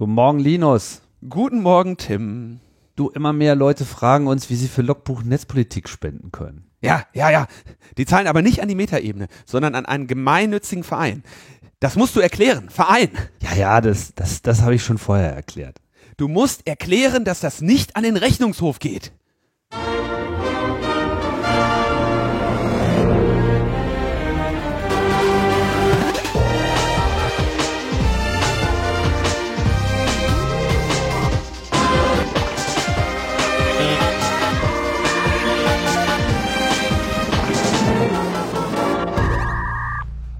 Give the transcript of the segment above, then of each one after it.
Guten Morgen, Linus. Guten Morgen, Tim. Du, immer mehr Leute fragen uns, wie sie für Logbuch Netzpolitik spenden können. Ja, ja, ja. Die zahlen aber nicht an die Metaebene, sondern an einen gemeinnützigen Verein. Das musst du erklären. Verein. Ja, ja, das, das, das habe ich schon vorher erklärt. Du musst erklären, dass das nicht an den Rechnungshof geht.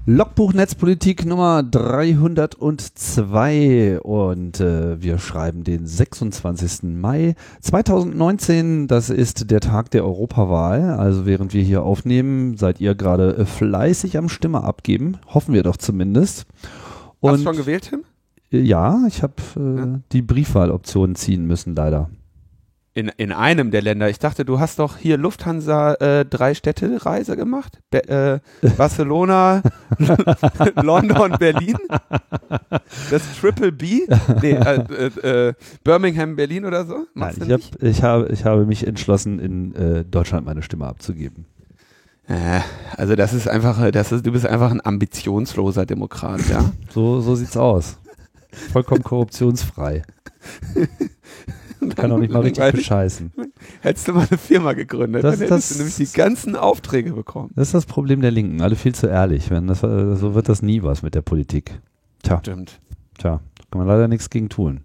Logbuch Netzpolitik Nummer 302 und äh, wir schreiben den 26. Mai 2019. Das ist der Tag der Europawahl. Also während wir hier aufnehmen, seid ihr gerade äh, fleißig am Stimme abgeben. Hoffen wir doch zumindest. Und Hast du schon gewählt, Tim? Äh, ja, ich habe äh, ja. die Briefwahloption ziehen müssen, leider. In, in einem der Länder. Ich dachte, du hast doch hier Lufthansa äh, drei Städte Reise gemacht. Be äh, Barcelona, London, Berlin. Das Triple B. Nee, äh, äh, äh Birmingham, Berlin oder so. Nein, ich, hab, ich, habe, ich habe mich entschlossen, in äh, Deutschland meine Stimme abzugeben. also das ist einfach, das ist, du bist einfach ein ambitionsloser Demokrat, ja. so, so sieht's aus. Vollkommen korruptionsfrei. Kann auch nicht mal richtig bescheißen. Hättest du mal eine Firma gegründet, das, dann hättest das, du nämlich die ganzen Aufträge bekommen. Das ist das Problem der Linken, alle viel zu ehrlich. Wenn das, so wird das nie was mit der Politik. Tja. Stimmt. Tja, kann man leider nichts gegen tun.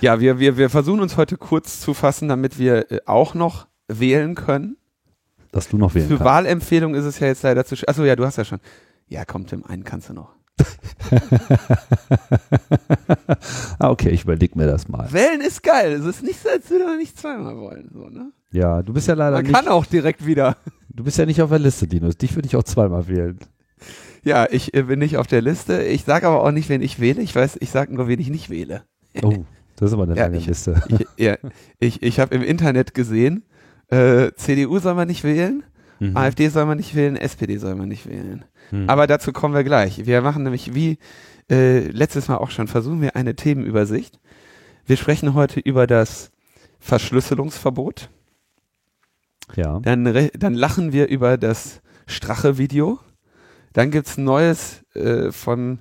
Ja, wir, wir, wir versuchen uns heute kurz zu fassen, damit wir äh, auch noch wählen können. Dass du noch wählen Für kannst. Für Wahlempfehlung ist es ja jetzt leider zu. Achso, ja, du hast ja schon. Ja, komm, Tim, einen kannst du noch. ah, okay, ich überlege mir das mal. Wählen ist geil. Es ist nicht so, als würde man nicht zweimal wollen. So, ne? Ja, du bist ja leider man nicht. Man kann auch direkt wieder. Du bist ja nicht auf der Liste, Linus. Dich würde ich auch zweimal wählen. Ja, ich äh, bin nicht auf der Liste. Ich sage aber auch nicht, wen ich wähle. Ich weiß, ich sage nur, wen ich nicht wähle. Oh, das ist aber eine ja, lange ich, Liste. Ich, ja, ich, ich habe im Internet gesehen, äh, CDU soll man nicht wählen, mhm. AfD soll man nicht wählen, SPD soll man nicht wählen. Mhm. Aber dazu kommen wir gleich. Wir machen nämlich wie äh, letztes Mal auch schon, versuchen wir eine Themenübersicht. Wir sprechen heute über das Verschlüsselungsverbot. Ja. Dann, dann lachen wir über das Strache-Video. Dann gibt's Neues äh, von,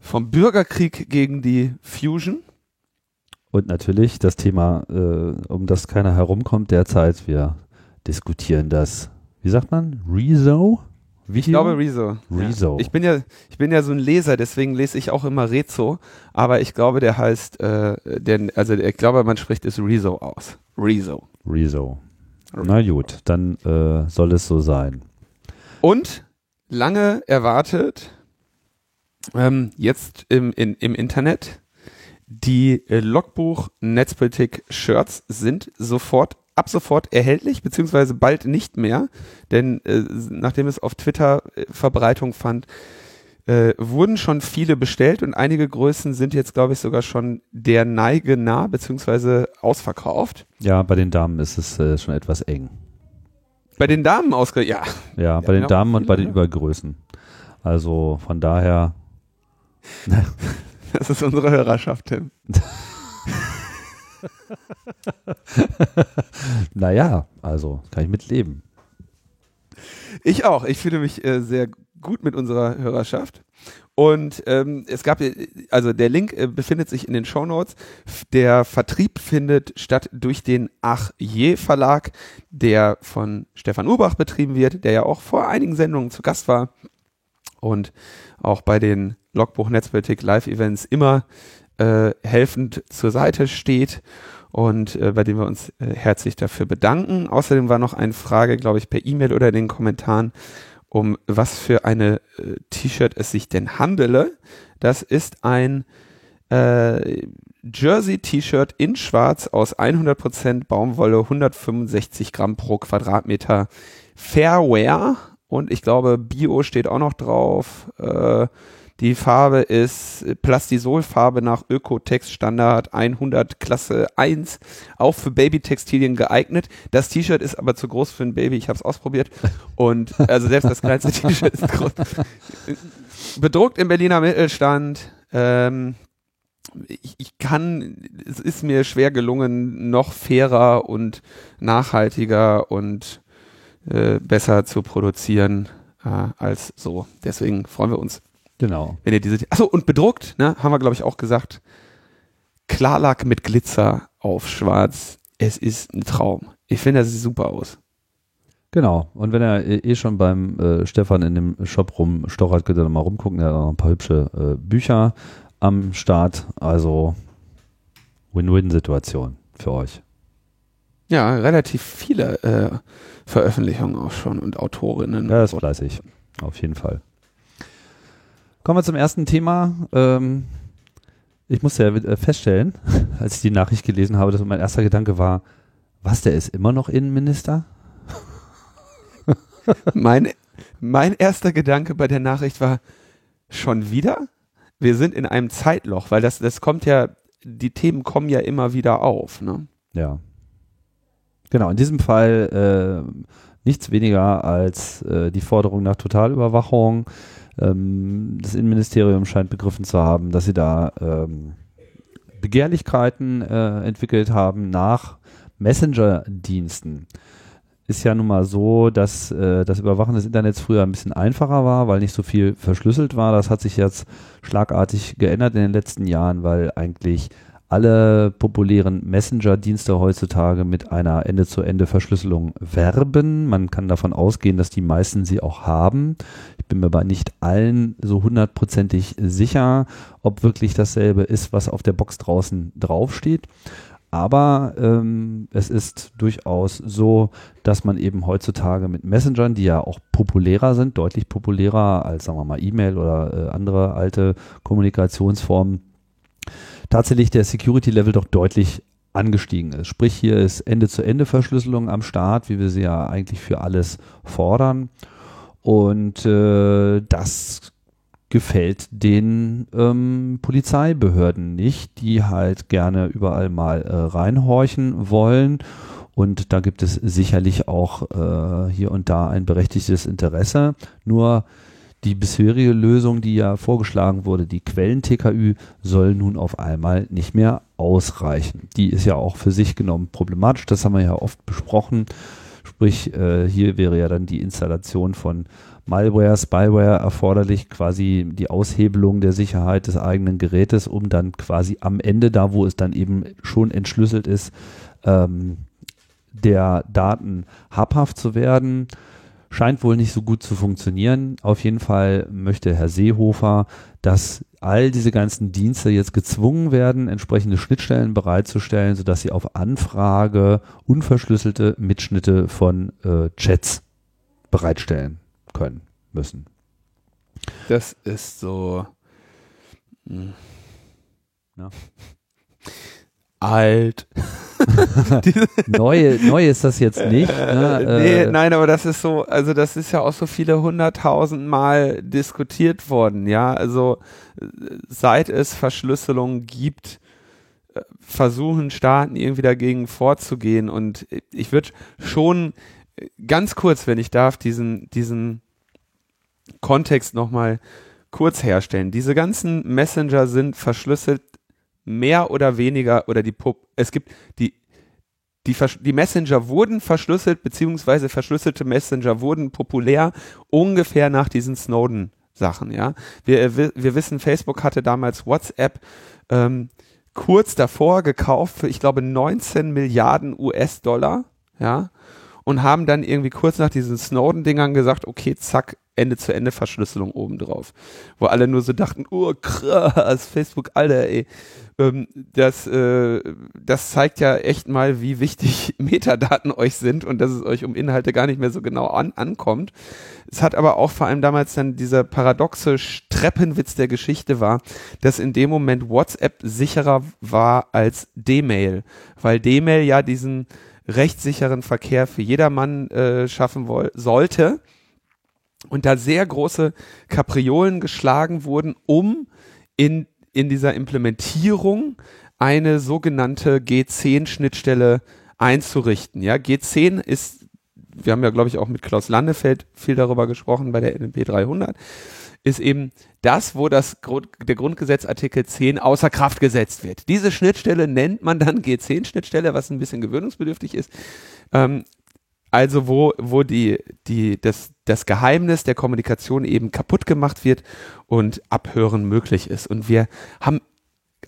vom Bürgerkrieg gegen die Fusion. Und natürlich das Thema, äh, um das keiner herumkommt derzeit. Wir diskutieren das, wie sagt man, Rezo? Video? Ich glaube Rezo. Rezo. Ja. Ich bin ja, ich bin ja so ein Leser, deswegen lese ich auch immer Rezo, aber ich glaube, der heißt, äh, der, also ich glaube, man spricht es Rezo aus. Rezo. Rezo. Na gut, dann äh, soll es so sein. Und lange erwartet, ähm, jetzt im, in, im Internet, die äh, Logbuch Netzpolitik Shirts sind sofort ab sofort erhältlich, beziehungsweise bald nicht mehr, denn äh, nachdem es auf Twitter äh, Verbreitung fand, äh, wurden schon viele bestellt und einige Größen sind jetzt, glaube ich, sogar schon der Neige nah, beziehungsweise ausverkauft. Ja, bei den Damen ist es äh, schon etwas eng. Bei den Damen ausge... Ja. Ja, bei ja, den Damen und bei den Übergrößen. Also von daher... das ist unsere Hörerschaft, Tim. naja, also kann ich mitleben. Ich auch. Ich fühle mich äh, sehr gut mit unserer Hörerschaft. Und ähm, es gab, also der Link äh, befindet sich in den Show Notes. Der Vertrieb findet statt durch den Ach je Verlag, der von Stefan Urbach betrieben wird, der ja auch vor einigen Sendungen zu Gast war und auch bei den Logbuch Netzpolitik Live Events immer äh, helfend zur Seite steht und äh, bei dem wir uns äh, herzlich dafür bedanken. Außerdem war noch eine Frage, glaube ich, per E-Mail oder in den Kommentaren, um was für eine äh, T-Shirt es sich denn handele. Das ist ein äh, Jersey-T-Shirt in Schwarz aus 100% Baumwolle, 165 Gramm pro Quadratmeter Fairwear und ich glaube Bio steht auch noch drauf. Äh, die Farbe ist Plastisolfarbe nach Ökotex Standard 100 Klasse 1, auch für Babytextilien geeignet. Das T-Shirt ist aber zu groß für ein Baby, ich habe es ausprobiert. Und also selbst das kleinste T-Shirt ist groß. Bedruckt im Berliner Mittelstand. Ähm, ich, ich kann, es ist mir schwer gelungen, noch fairer und nachhaltiger und äh, besser zu produzieren äh, als so. Deswegen freuen wir uns. Genau. Wenn ihr diese, achso, und bedruckt, ne, haben wir glaube ich auch gesagt, Klarlack mit Glitzer auf schwarz. Es ist ein Traum. Ich finde, das sieht super aus. Genau. Und wenn er eh, eh schon beim äh, Stefan in dem Shop rumstochert, könnt ihr mal rumgucken. Er hat auch ein paar hübsche äh, Bücher am Start. Also Win-Win-Situation für euch. Ja, relativ viele äh, Veröffentlichungen auch schon und Autorinnen. Ja, ist fleißig. Auf jeden Fall. Kommen wir zum ersten Thema. Ähm, ich musste ja äh, feststellen, als ich die Nachricht gelesen habe, dass mein erster Gedanke war, was, der ist immer noch Innenminister? mein, mein erster Gedanke bei der Nachricht war, schon wieder? Wir sind in einem Zeitloch, weil das, das kommt ja, die Themen kommen ja immer wieder auf. Ne? Ja. Genau, in diesem Fall äh, nichts weniger als äh, die Forderung nach Totalüberwachung. Ähm, das Innenministerium scheint begriffen zu haben, dass sie da ähm, Begehrlichkeiten äh, entwickelt haben nach Messenger-Diensten ist ja nun mal so, dass äh, das Überwachen des Internets früher ein bisschen einfacher war, weil nicht so viel verschlüsselt war. Das hat sich jetzt schlagartig geändert in den letzten Jahren, weil eigentlich alle populären Messenger-Dienste heutzutage mit einer Ende-zu-Ende-Verschlüsselung werben. Man kann davon ausgehen, dass die meisten sie auch haben. Ich bin mir bei nicht allen so hundertprozentig sicher, ob wirklich dasselbe ist, was auf der Box draußen draufsteht. Aber ähm, es ist durchaus so, dass man eben heutzutage mit Messengern, die ja auch populärer sind, deutlich populärer als, sagen wir mal, E-Mail oder äh, andere alte Kommunikationsformen, tatsächlich der Security-Level doch deutlich angestiegen ist. Sprich, hier ist Ende-zu-Ende-Verschlüsselung am Start, wie wir sie ja eigentlich für alles fordern. Und äh, das gefällt den ähm, Polizeibehörden nicht, die halt gerne überall mal äh, reinhorchen wollen. Und da gibt es sicherlich auch äh, hier und da ein berechtigtes Interesse. Nur die bisherige Lösung, die ja vorgeschlagen wurde, die Quellen-TKÜ, soll nun auf einmal nicht mehr ausreichen. Die ist ja auch für sich genommen problematisch, das haben wir ja oft besprochen. Sprich, äh, hier wäre ja dann die Installation von Malware, Spyware erforderlich, quasi die Aushebelung der Sicherheit des eigenen Gerätes, um dann quasi am Ende, da wo es dann eben schon entschlüsselt ist, ähm, der Daten habhaft zu werden. Scheint wohl nicht so gut zu funktionieren. Auf jeden Fall möchte Herr Seehofer, dass all diese ganzen Dienste jetzt gezwungen werden, entsprechende Schnittstellen bereitzustellen, sodass sie auf Anfrage unverschlüsselte Mitschnitte von äh, Chats bereitstellen können müssen. Das ist so hm. ja. alt. neu, neu ist das jetzt nicht. Ne? nee, äh, nein, aber das ist so, also das ist ja auch so viele hunderttausend Mal diskutiert worden, ja. Also seit es Verschlüsselung gibt, äh, versuchen Staaten irgendwie dagegen vorzugehen. Und ich würde schon ganz kurz, wenn ich darf, diesen, diesen Kontext nochmal kurz herstellen. Diese ganzen Messenger sind verschlüsselt mehr oder weniger oder die Pop es gibt die die, die Messenger wurden verschlüsselt, beziehungsweise verschlüsselte Messenger wurden populär ungefähr nach diesen Snowden-Sachen, ja. Wir, wir wissen, Facebook hatte damals WhatsApp ähm, kurz davor gekauft für, ich glaube, 19 Milliarden US-Dollar, ja und haben dann irgendwie kurz nach diesen Snowden-Dingern gesagt, okay, zack, Ende-zu-Ende-Verschlüsselung obendrauf. Wo alle nur so dachten, oh krass, Facebook, Alter, ey. Ähm, das, äh, das zeigt ja echt mal, wie wichtig Metadaten euch sind und dass es euch um Inhalte gar nicht mehr so genau an, ankommt. Es hat aber auch vor allem damals dann dieser paradoxe Treppenwitz der Geschichte war, dass in dem Moment WhatsApp sicherer war als D-Mail, weil D-Mail ja diesen rechtssicheren Verkehr für jedermann äh, schaffen sollte und da sehr große Kapriolen geschlagen wurden, um in, in dieser Implementierung eine sogenannte G10-Schnittstelle einzurichten. Ja, G10 ist, wir haben ja, glaube ich, auch mit Klaus Landefeld viel darüber gesprochen bei der NMP 300, ist eben das, wo das der Grundgesetzartikel 10 außer Kraft gesetzt wird. Diese Schnittstelle nennt man dann G10-Schnittstelle, was ein bisschen gewöhnungsbedürftig ist. Ähm, also wo, wo die, die, das, das Geheimnis der Kommunikation eben kaputt gemacht wird und Abhören möglich ist. Und wir haben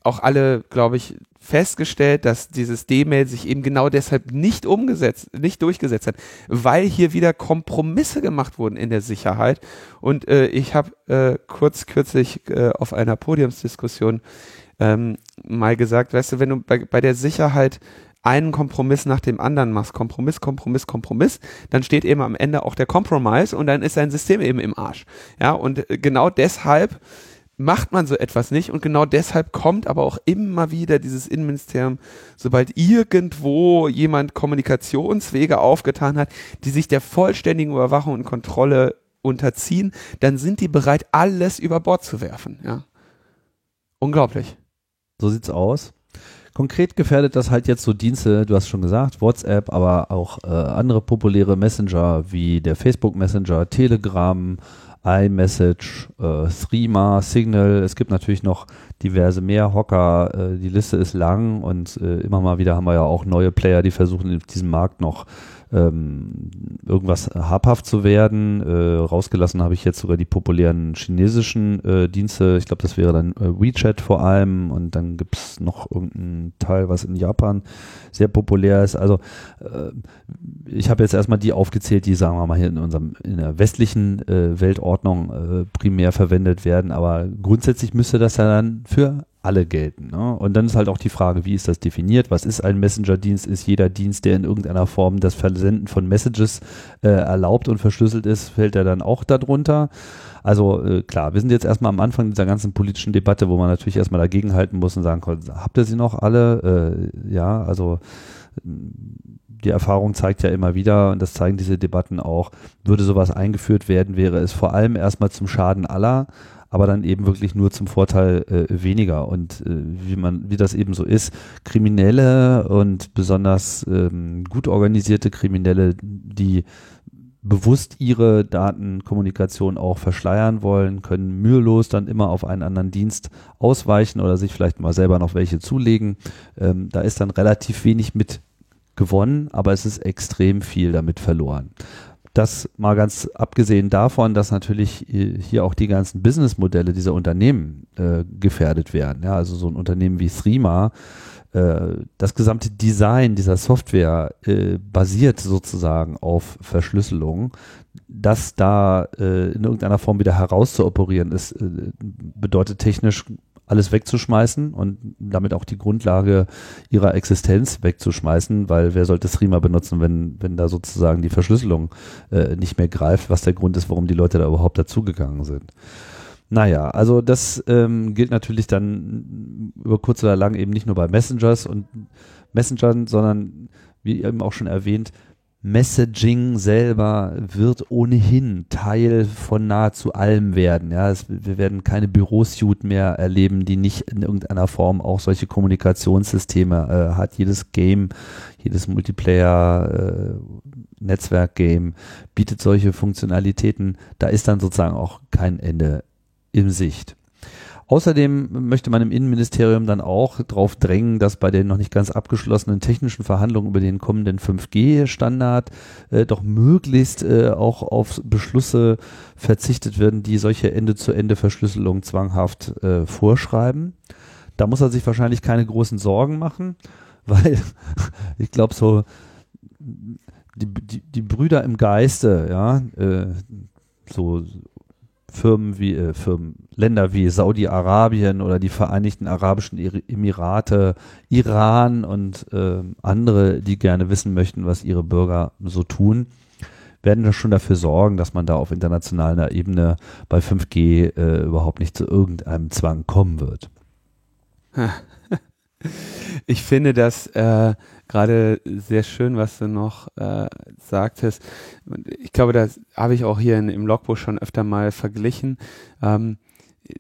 auch alle, glaube ich, festgestellt, dass dieses D-Mail sich eben genau deshalb nicht umgesetzt, nicht durchgesetzt hat, weil hier wieder Kompromisse gemacht wurden in der Sicherheit. Und äh, ich habe äh, kurz kürzlich äh, auf einer Podiumsdiskussion ähm, mal gesagt, weißt du, wenn du bei, bei der Sicherheit einen Kompromiss nach dem anderen machst, Kompromiss, Kompromiss, Kompromiss, dann steht eben am Ende auch der Compromise und dann ist dein System eben im Arsch. Ja, und äh, genau deshalb macht man so etwas nicht und genau deshalb kommt aber auch immer wieder dieses Innenministerium, sobald irgendwo jemand Kommunikationswege aufgetan hat, die sich der vollständigen Überwachung und Kontrolle unterziehen, dann sind die bereit, alles über Bord zu werfen. Ja. Unglaublich. So sieht's aus. Konkret gefährdet das halt jetzt so Dienste, du hast schon gesagt, WhatsApp, aber auch äh, andere populäre Messenger wie der Facebook Messenger, Telegram, iMessage, äh, Threema, Signal. Es gibt natürlich noch diverse mehr Hocker. Äh, die Liste ist lang und äh, immer mal wieder haben wir ja auch neue Player, die versuchen, in diesem Markt noch ähm, irgendwas habhaft zu werden. Äh, rausgelassen habe ich jetzt sogar die populären chinesischen äh, Dienste. Ich glaube, das wäre dann äh, WeChat vor allem und dann gibt es noch irgendeinen Teil, was in Japan sehr populär ist. Also äh, ich habe jetzt erstmal die aufgezählt, die, sagen wir mal, hier in unserem in der westlichen äh, Weltordnung äh, primär verwendet werden, aber grundsätzlich müsste das ja dann für alle gelten. Ne? Und dann ist halt auch die Frage, wie ist das definiert? Was ist ein Messenger-Dienst? Ist jeder Dienst, der in irgendeiner Form das Versenden von Messages äh, erlaubt und verschlüsselt ist, fällt er dann auch darunter? Also äh, klar, wir sind jetzt erstmal am Anfang dieser ganzen politischen Debatte, wo man natürlich erstmal dagegenhalten muss und sagen kann, habt ihr sie noch alle? Äh, ja, also die Erfahrung zeigt ja immer wieder, und das zeigen diese Debatten auch, würde sowas eingeführt werden, wäre es vor allem erstmal zum Schaden aller aber dann eben wirklich nur zum Vorteil äh, weniger. Und äh, wie man, wie das eben so ist, Kriminelle und besonders ähm, gut organisierte Kriminelle, die bewusst ihre Datenkommunikation auch verschleiern wollen, können mühelos dann immer auf einen anderen Dienst ausweichen oder sich vielleicht mal selber noch welche zulegen. Ähm, da ist dann relativ wenig mit gewonnen, aber es ist extrem viel damit verloren. Das mal ganz abgesehen davon, dass natürlich hier auch die ganzen Businessmodelle dieser Unternehmen äh, gefährdet werden. Ja, also so ein Unternehmen wie Threema, äh, das gesamte Design dieser Software äh, basiert sozusagen auf Verschlüsselung. Das da äh, in irgendeiner Form wieder herauszuoperieren ist, äh, bedeutet technisch alles wegzuschmeißen und damit auch die Grundlage ihrer Existenz wegzuschmeißen, weil wer sollte Streamer benutzen, wenn, wenn da sozusagen die Verschlüsselung äh, nicht mehr greift, was der Grund ist, warum die Leute da überhaupt dazugegangen sind. Naja, also das ähm, gilt natürlich dann über kurz oder lang eben nicht nur bei Messengers und Messengern, sondern wie eben auch schon erwähnt, Messaging selber wird ohnehin Teil von nahezu allem werden. Ja, es, wir werden keine Bürosuite mehr erleben, die nicht in irgendeiner Form auch solche Kommunikationssysteme äh, hat. Jedes Game, jedes Multiplayer, äh, Netzwerkgame bietet solche Funktionalitäten. Da ist dann sozusagen auch kein Ende in Sicht. Außerdem möchte man im Innenministerium dann auch darauf drängen, dass bei den noch nicht ganz abgeschlossenen technischen Verhandlungen über den kommenden 5G-Standard äh, doch möglichst äh, auch auf Beschlüsse verzichtet werden, die solche Ende-zu-Ende-Verschlüsselung zwanghaft äh, vorschreiben. Da muss er sich wahrscheinlich keine großen Sorgen machen, weil ich glaube so die, die, die Brüder im Geiste, ja, äh, so Firmen wie äh, Firmen, Länder wie Saudi-Arabien oder die Vereinigten Arabischen Emirate, Iran und äh, andere, die gerne wissen möchten, was ihre Bürger so tun, werden schon dafür sorgen, dass man da auf internationaler Ebene bei 5G äh, überhaupt nicht zu irgendeinem Zwang kommen wird. Ich finde das äh, gerade sehr schön, was du noch äh, sagtest. Ich glaube, das habe ich auch hier in, im Logbuch schon öfter mal verglichen. Ähm,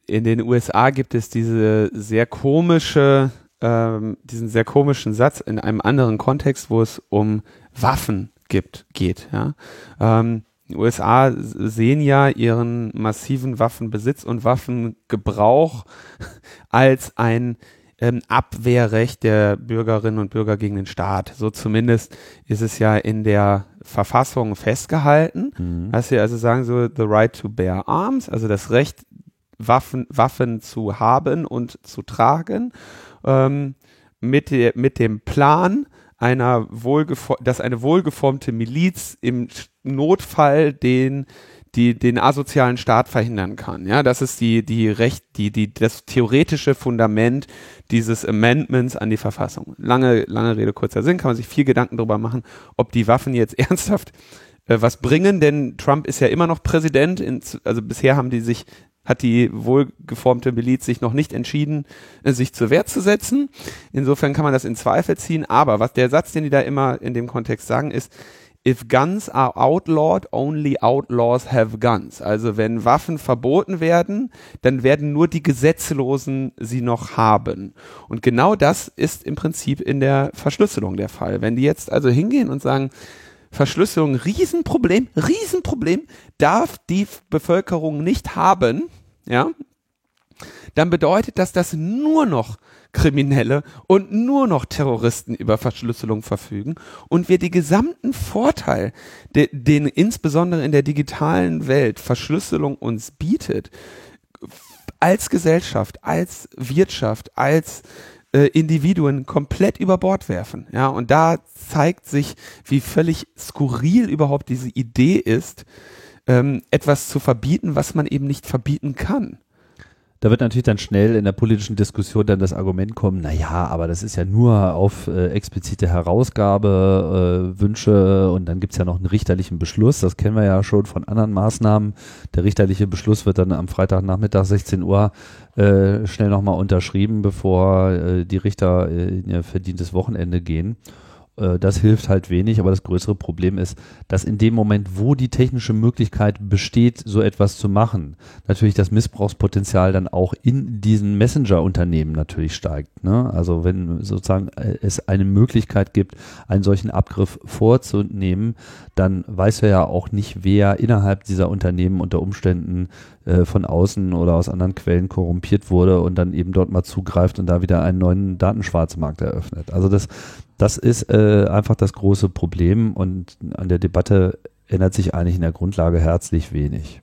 in den USA gibt es diese sehr komische, ähm, diesen sehr komischen Satz in einem anderen Kontext, wo es um Waffen gibt, geht. Ja? Ähm, die USA sehen ja ihren massiven Waffenbesitz und Waffengebrauch als ein ähm, Abwehrrecht der Bürgerinnen und Bürger gegen den Staat. So zumindest ist es ja in der Verfassung festgehalten. Mhm. Dass sie also sagen so, the right to bear arms, also das Recht, Waffen, Waffen zu haben und zu tragen, ähm, mit, der, mit dem Plan, einer dass eine wohlgeformte Miliz im Notfall den die den asozialen Staat verhindern kann. Ja, das ist die die Recht die die das theoretische Fundament dieses Amendments an die Verfassung. Lange lange Rede kurzer Sinn, kann man sich viel Gedanken darüber machen, ob die Waffen jetzt ernsthaft äh, was bringen, denn Trump ist ja immer noch Präsident. Also bisher haben die sich hat die wohlgeformte Miliz sich noch nicht entschieden, äh, sich zur Wehr zu setzen. Insofern kann man das in Zweifel ziehen. Aber was der Satz, den die da immer in dem Kontext sagen, ist, if guns are outlawed, only outlaws have guns. Also wenn Waffen verboten werden, dann werden nur die Gesetzlosen sie noch haben. Und genau das ist im Prinzip in der Verschlüsselung der Fall. Wenn die jetzt also hingehen und sagen, Verschlüsselung, Riesenproblem, Riesenproblem, darf die Bevölkerung nicht haben, ja, dann bedeutet das, dass nur noch Kriminelle und nur noch Terroristen über Verschlüsselung verfügen und wir die gesamten Vorteil, de, den insbesondere in der digitalen Welt Verschlüsselung uns bietet, als Gesellschaft, als Wirtschaft, als äh, Individuen komplett über Bord werfen. Ja, und da zeigt sich, wie völlig skurril überhaupt diese Idee ist, ähm, etwas zu verbieten, was man eben nicht verbieten kann. Da wird natürlich dann schnell in der politischen Diskussion dann das Argument kommen, na ja, aber das ist ja nur auf äh, explizite Herausgabe, äh, Wünsche und dann gibt's ja noch einen richterlichen Beschluss. Das kennen wir ja schon von anderen Maßnahmen. Der richterliche Beschluss wird dann am Freitagnachmittag 16 Uhr äh, schnell nochmal unterschrieben, bevor äh, die Richter äh, in ihr verdientes Wochenende gehen. Äh, das hilft halt wenig, aber das größere Problem ist, dass in dem Moment, wo die technische Möglichkeit besteht, so etwas zu machen, natürlich das Missbrauchspotenzial dann auch in diesen Messenger-Unternehmen natürlich steigt. Ne? Also wenn sozusagen äh, es eine Möglichkeit gibt, einen solchen Abgriff vorzunehmen, dann weiß er ja auch nicht, wer innerhalb dieser Unternehmen unter Umständen äh, von außen oder aus anderen Quellen korrumpiert wurde und dann eben dort mal zugreift und da wieder einen neuen Datenschwarzmarkt eröffnet. Also das, das ist äh, einfach das große Problem und an der Debatte ändert sich eigentlich in der Grundlage herzlich wenig.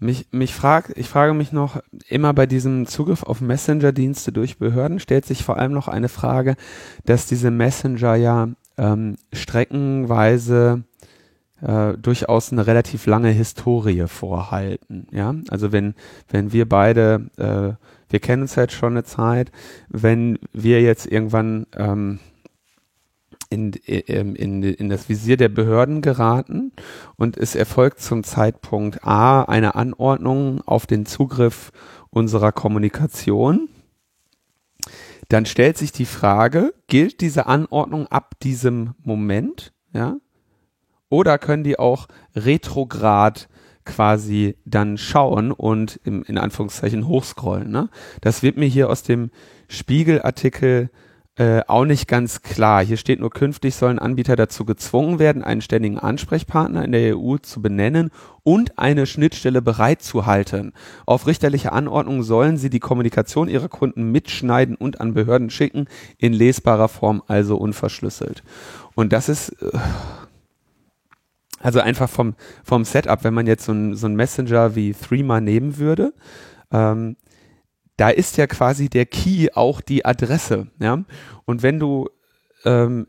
Mich, mich frag, ich frage mich noch immer bei diesem Zugriff auf Messenger-Dienste durch Behörden stellt sich vor allem noch eine Frage, dass diese Messenger ja ähm, streckenweise äh, durchaus eine relativ lange Historie vorhalten. Ja, also wenn wenn wir beide, äh, wir kennen uns jetzt schon eine Zeit, wenn wir jetzt irgendwann ähm, in, in, in, in das Visier der Behörden geraten und es erfolgt zum Zeitpunkt A eine Anordnung auf den Zugriff unserer Kommunikation, dann stellt sich die Frage, gilt diese Anordnung ab diesem Moment, ja? Oder können die auch retrograd quasi dann schauen und im, in Anführungszeichen hochscrollen. Ne? Das wird mir hier aus dem Spiegelartikel äh, auch nicht ganz klar. Hier steht nur, künftig sollen Anbieter dazu gezwungen werden, einen ständigen Ansprechpartner in der EU zu benennen und eine Schnittstelle bereitzuhalten. Auf richterliche Anordnung sollen sie die Kommunikation ihrer Kunden mitschneiden und an Behörden schicken, in lesbarer Form, also unverschlüsselt. Und das ist... Äh, also einfach vom, vom Setup, wenn man jetzt so ein, so ein Messenger wie Threema nehmen würde, ähm, da ist ja quasi der Key auch die Adresse, ja. Und wenn du, ähm,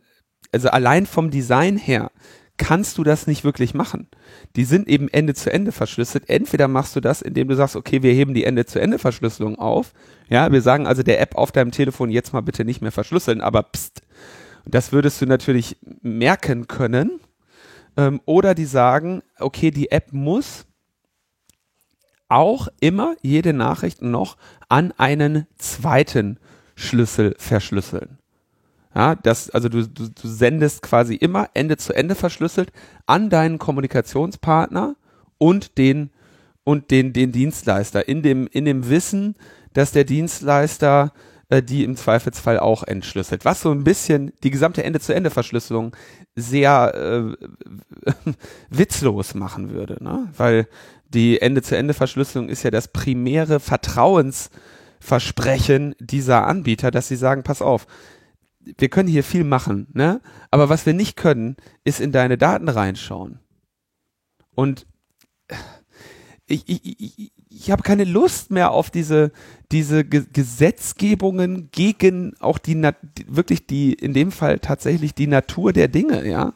also allein vom Design her, kannst du das nicht wirklich machen. Die sind eben Ende zu Ende verschlüsselt. Entweder machst du das, indem du sagst, okay, wir heben die Ende zu Ende Verschlüsselung auf. Ja, wir sagen also der App auf deinem Telefon jetzt mal bitte nicht mehr verschlüsseln, aber pst. Das würdest du natürlich merken können, ähm, oder die sagen, okay, die App muss auch immer jede Nachricht noch an einen zweiten Schlüssel verschlüsseln. Ja, das, also du, du, du sendest quasi immer Ende zu Ende verschlüsselt an deinen Kommunikationspartner und den und den, den Dienstleister in dem, in dem Wissen, dass der Dienstleister äh, die im Zweifelsfall auch entschlüsselt. Was so ein bisschen die gesamte Ende-zu-Ende-Verschlüsselung sehr äh, witzlos machen würde, ne? Weil die Ende-zu-Ende-Verschlüsselung ist ja das primäre Vertrauensversprechen dieser Anbieter, dass sie sagen, pass auf, wir können hier viel machen, ne? Aber was wir nicht können, ist in deine Daten reinschauen. Und ich, ich, ich, ich habe keine Lust mehr auf diese, diese Ge Gesetzgebungen gegen auch die, Nat wirklich die, in dem Fall tatsächlich die Natur der Dinge, ja.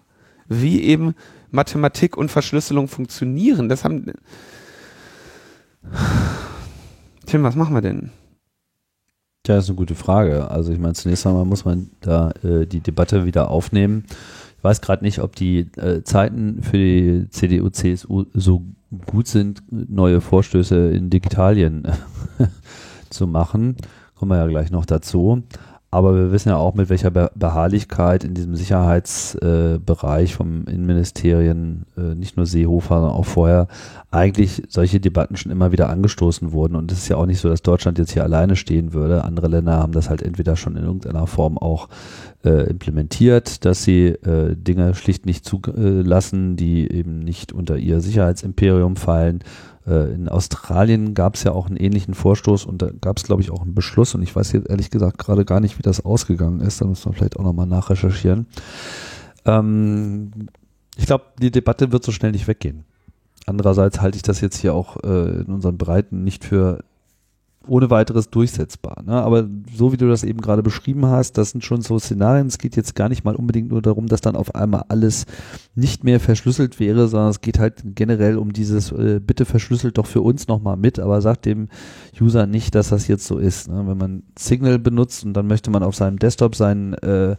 Wie eben Mathematik und Verschlüsselung funktionieren. Das haben. Tim, was machen wir denn? Ja, ist eine gute Frage. Also ich meine, zunächst einmal muss man da äh, die Debatte wieder aufnehmen. Weiß gerade nicht, ob die äh, Zeiten für die CDU, CSU so gut sind, neue Vorstöße in Digitalien zu machen. Kommen wir ja gleich noch dazu. Aber wir wissen ja auch, mit welcher Beharrlichkeit in diesem Sicherheitsbereich äh, vom Innenministerien, äh, nicht nur Seehofer, sondern auch vorher, eigentlich solche Debatten schon immer wieder angestoßen wurden. Und es ist ja auch nicht so, dass Deutschland jetzt hier alleine stehen würde. Andere Länder haben das halt entweder schon in irgendeiner Form auch äh, implementiert, dass sie Dinge schlicht nicht zulassen, die eben nicht unter ihr Sicherheitsimperium fallen äh, in Australien gab es ja auch einen ähnlichen Vorstoß und da gab es, glaube ich, auch einen Beschluss und ich weiß jetzt ehrlich gesagt gerade gar nicht, wie das ausgegangen ist. Da müssen wir vielleicht auch nochmal nachrecherchieren. Ähm, ich glaube, die Debatte wird so schnell nicht weggehen. Andererseits halte ich das jetzt hier auch äh, in unseren Breiten nicht für ohne weiteres durchsetzbar. Ne? Aber so wie du das eben gerade beschrieben hast, das sind schon so Szenarien. Es geht jetzt gar nicht mal unbedingt nur darum, dass dann auf einmal alles nicht mehr verschlüsselt wäre, sondern es geht halt generell um dieses, äh, bitte verschlüsselt doch für uns nochmal mit, aber sagt dem User nicht, dass das jetzt so ist. Ne? Wenn man Signal benutzt und dann möchte man auf seinem Desktop seinen äh,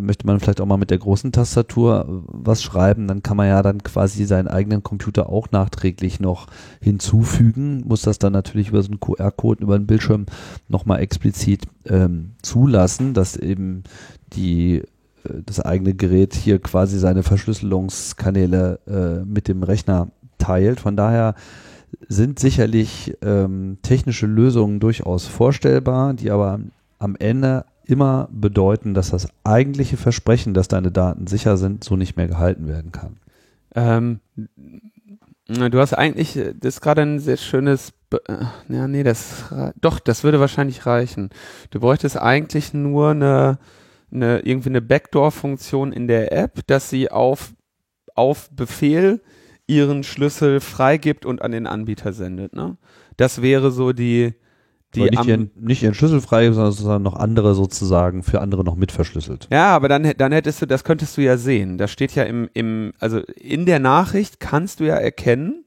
möchte man vielleicht auch mal mit der großen Tastatur äh, was schreiben, dann kann man ja dann quasi seinen eigenen Computer auch nachträglich noch hinzufügen, muss das dann natürlich über so einen QR-Code über den Bildschirm nochmal explizit ähm, zulassen, dass eben die äh, das eigene Gerät hier quasi seine Verschlüsselungskanäle äh, mit dem Rechner teilt. Von daher sind sicherlich ähm, technische Lösungen durchaus vorstellbar, die aber am Ende immer bedeuten, dass das eigentliche Versprechen, dass deine Daten sicher sind, so nicht mehr gehalten werden kann. Ähm, du hast eigentlich, das ist gerade ein sehr schönes, äh, ja, nee, das, doch, das würde wahrscheinlich reichen. Du bräuchtest eigentlich nur eine, eine irgendwie eine Backdoor-Funktion in der App, dass sie auf, auf Befehl ihren Schlüssel freigibt und an den Anbieter sendet, ne? Das wäre so die, die nicht, ihren, nicht ihren Schlüssel frei, sondern noch andere sozusagen für andere noch mit verschlüsselt. Ja, aber dann, dann hättest du, das könntest du ja sehen. Da steht ja im, im, also in der Nachricht kannst du ja erkennen,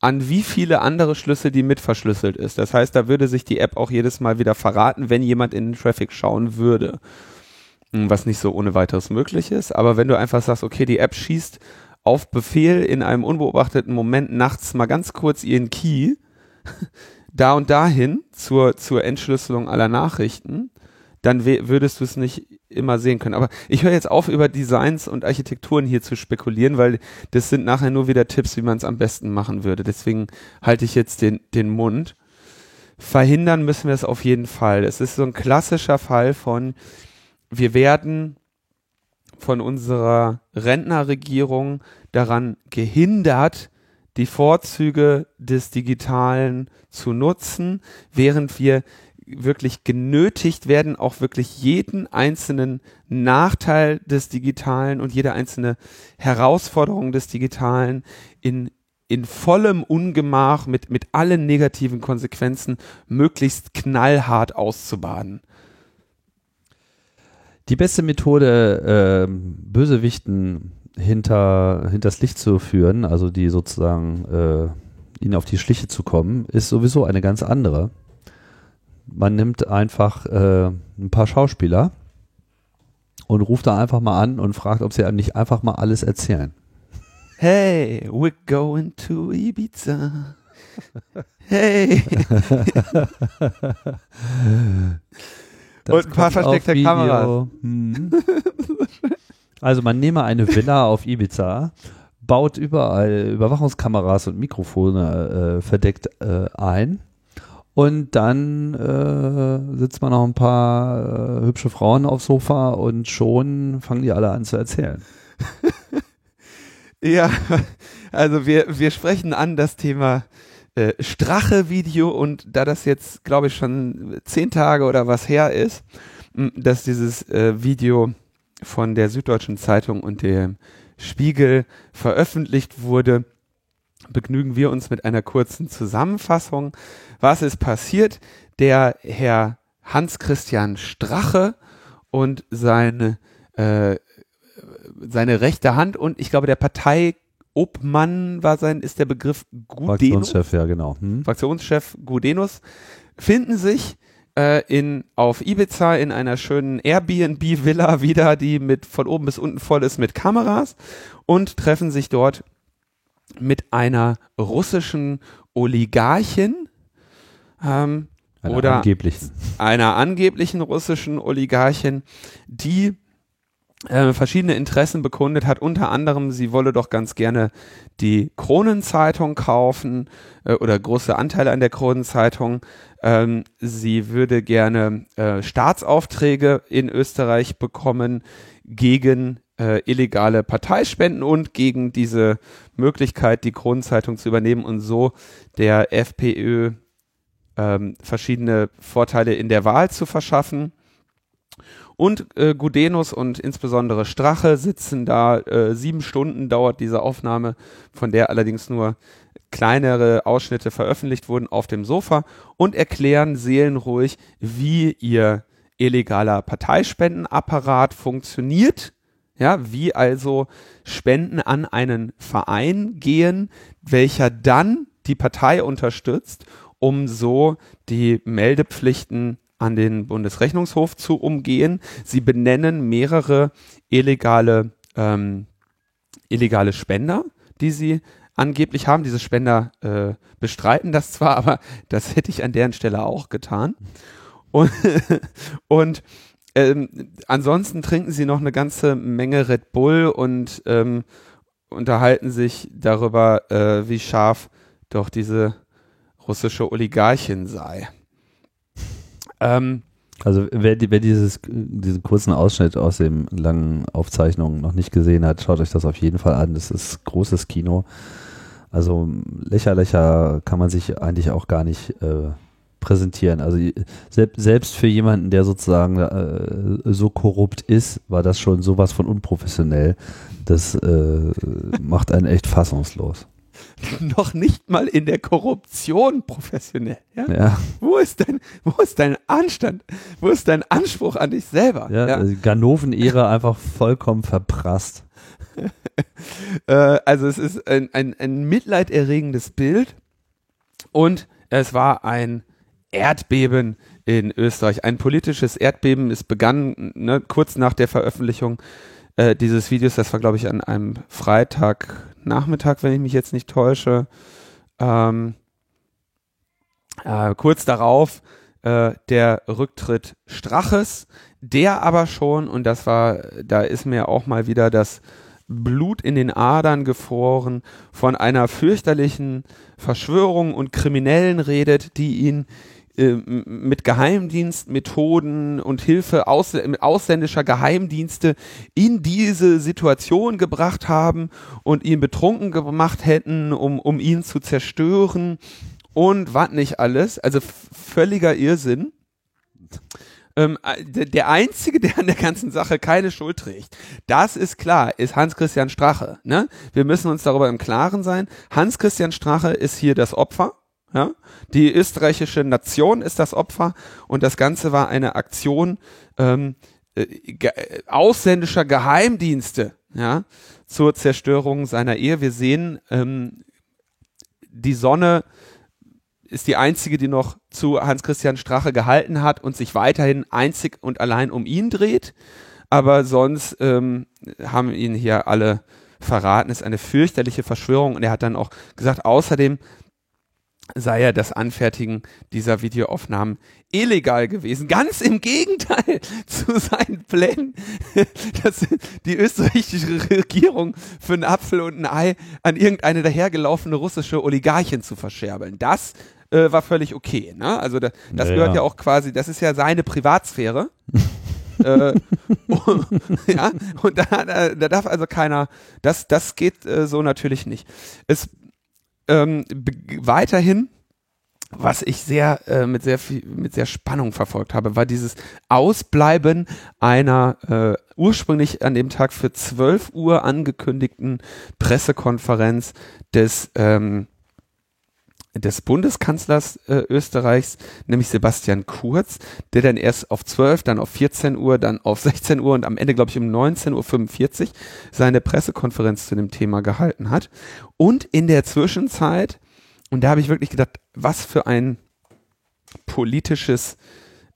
an wie viele andere Schlüssel die mit verschlüsselt ist. Das heißt, da würde sich die App auch jedes Mal wieder verraten, wenn jemand in den Traffic schauen würde. Hm, was nicht so ohne weiteres möglich ist. Aber wenn du einfach sagst, okay, die App schießt auf Befehl in einem unbeobachteten Moment nachts mal ganz kurz ihren Key, da und dahin zur, zur Entschlüsselung aller Nachrichten, dann würdest du es nicht immer sehen können. Aber ich höre jetzt auf, über Designs und Architekturen hier zu spekulieren, weil das sind nachher nur wieder Tipps, wie man es am besten machen würde. Deswegen halte ich jetzt den, den Mund. Verhindern müssen wir es auf jeden Fall. Es ist so ein klassischer Fall von, wir werden von unserer Rentnerregierung daran gehindert, die Vorzüge des Digitalen zu nutzen, während wir wirklich genötigt werden, auch wirklich jeden einzelnen Nachteil des Digitalen und jede einzelne Herausforderung des Digitalen in, in vollem Ungemach mit, mit allen negativen Konsequenzen möglichst knallhart auszubaden. Die beste Methode, äh, Bösewichten hinter hinters Licht zu führen, also die sozusagen äh, ihnen auf die Schliche zu kommen, ist sowieso eine ganz andere. Man nimmt einfach äh, ein paar Schauspieler und ruft da einfach mal an und fragt, ob sie einem nicht einfach mal alles erzählen. Hey, we're going to Ibiza. Hey. und ein paar versteckte Kameras. Hm. Also man nehme eine Villa auf Ibiza, baut überall Überwachungskameras und Mikrofone äh, verdeckt äh, ein Und dann äh, sitzt man noch ein paar äh, hübsche Frauen aufs Sofa und schon fangen die alle an zu erzählen. ja, also wir, wir sprechen an das Thema äh, Strache-Video und da das jetzt, glaube ich, schon zehn Tage oder was her ist, dass dieses äh, Video von der Süddeutschen Zeitung und dem Spiegel veröffentlicht wurde, begnügen wir uns mit einer kurzen Zusammenfassung. Was ist passiert? Der Herr Hans-Christian Strache und seine, äh, seine rechte Hand und ich glaube der Parteiobmann war sein, ist der Begriff Gudenus. Fraktionschef, ja genau. Hm. Fraktionschef Gudenus finden sich in, auf Ibiza in einer schönen Airbnb-Villa wieder, die mit von oben bis unten voll ist mit Kameras und treffen sich dort mit einer russischen Oligarchin ähm, einer oder angeblichen. einer angeblichen russischen Oligarchin, die äh, verschiedene Interessen bekundet hat. Unter anderem, sie wolle doch ganz gerne die Kronenzeitung kaufen äh, oder große Anteile an der Kronenzeitung. Ähm, sie würde gerne äh, Staatsaufträge in Österreich bekommen gegen äh, illegale Parteispenden und gegen diese Möglichkeit, die Kronenzeitung zu übernehmen und so der FPÖ ähm, verschiedene Vorteile in der Wahl zu verschaffen. Und äh, Gudenus und insbesondere Strache sitzen da. Äh, sieben Stunden dauert diese Aufnahme, von der allerdings nur kleinere Ausschnitte veröffentlicht wurden auf dem Sofa und erklären seelenruhig, wie ihr illegaler Parteispendenapparat funktioniert. Ja, wie also Spenden an einen Verein gehen, welcher dann die Partei unterstützt, um so die Meldepflichten an den Bundesrechnungshof zu umgehen. Sie benennen mehrere illegale, ähm, illegale Spender, die sie angeblich haben. Diese Spender äh, bestreiten das zwar, aber das hätte ich an deren Stelle auch getan. Und, und ähm, ansonsten trinken sie noch eine ganze Menge Red Bull und ähm, unterhalten sich darüber, äh, wie scharf doch diese russische Oligarchin sei. Ähm, also wer, wer dieses, diesen kurzen Ausschnitt aus dem langen Aufzeichnungen noch nicht gesehen hat, schaut euch das auf jeden Fall an. Das ist großes Kino. Also lächerlicher kann man sich eigentlich auch gar nicht äh, präsentieren. Also selbst, selbst für jemanden, der sozusagen äh, so korrupt ist, war das schon sowas von unprofessionell. Das äh, macht einen echt fassungslos. noch nicht mal in der Korruption professionell. Ja? ja. Wo, ist dein, wo ist dein Anstand? Wo ist dein Anspruch an dich selber? Ja, ja. Also Ganoven-Ära einfach vollkommen verprasst. äh, also es ist ein, ein, ein mitleiderregendes Bild und es war ein Erdbeben in Österreich. Ein politisches Erdbeben. Es begann ne, kurz nach der Veröffentlichung äh, dieses Videos. Das war, glaube ich, an einem Freitagnachmittag, wenn ich mich jetzt nicht täusche. Ähm, äh, kurz darauf äh, der Rücktritt Straches, der aber schon, und das war, da ist mir auch mal wieder das Blut in den Adern gefroren, von einer fürchterlichen Verschwörung und Kriminellen redet, die ihn mit Geheimdienstmethoden und Hilfe aus, ausländischer Geheimdienste in diese Situation gebracht haben und ihn betrunken gemacht hätten, um, um ihn zu zerstören und was nicht alles. Also völliger Irrsinn. Ähm, der Einzige, der an der ganzen Sache keine Schuld trägt, das ist klar, ist Hans-Christian Strache. Ne? Wir müssen uns darüber im Klaren sein. Hans-Christian Strache ist hier das Opfer ja? Die österreichische Nation ist das Opfer und das Ganze war eine Aktion ähm, äh, ge ausländischer Geheimdienste ja, zur Zerstörung seiner Ehe. Wir sehen, ähm, die Sonne ist die einzige, die noch zu Hans-Christian Strache gehalten hat und sich weiterhin einzig und allein um ihn dreht. Aber sonst ähm, haben ihn hier alle verraten. Es ist eine fürchterliche Verschwörung. Und er hat dann auch gesagt, außerdem sei ja das Anfertigen dieser Videoaufnahmen illegal gewesen. Ganz im Gegenteil zu seinen Plänen, dass die österreichische Regierung für einen Apfel und ein Ei an irgendeine dahergelaufene russische Oligarchin zu verscherbeln. Das äh, war völlig okay. Ne? Also da, das Ja, gehört ja. ja auch quasi, das ist ja seine Privatsphäre. äh, ja, und da, da, da darf also keiner, das, das geht äh, so natürlich nicht. Es ähm, weiterhin, was ich sehr äh, mit sehr viel, mit sehr Spannung verfolgt habe, war dieses Ausbleiben einer äh, ursprünglich an dem Tag für 12 Uhr angekündigten Pressekonferenz des ähm, des Bundeskanzlers äh, Österreichs, nämlich Sebastian Kurz, der dann erst auf 12, dann auf 14 Uhr, dann auf 16 Uhr und am Ende, glaube ich, um 19.45 Uhr seine Pressekonferenz zu dem Thema gehalten hat. Und in der Zwischenzeit, und da habe ich wirklich gedacht, was für ein politisches,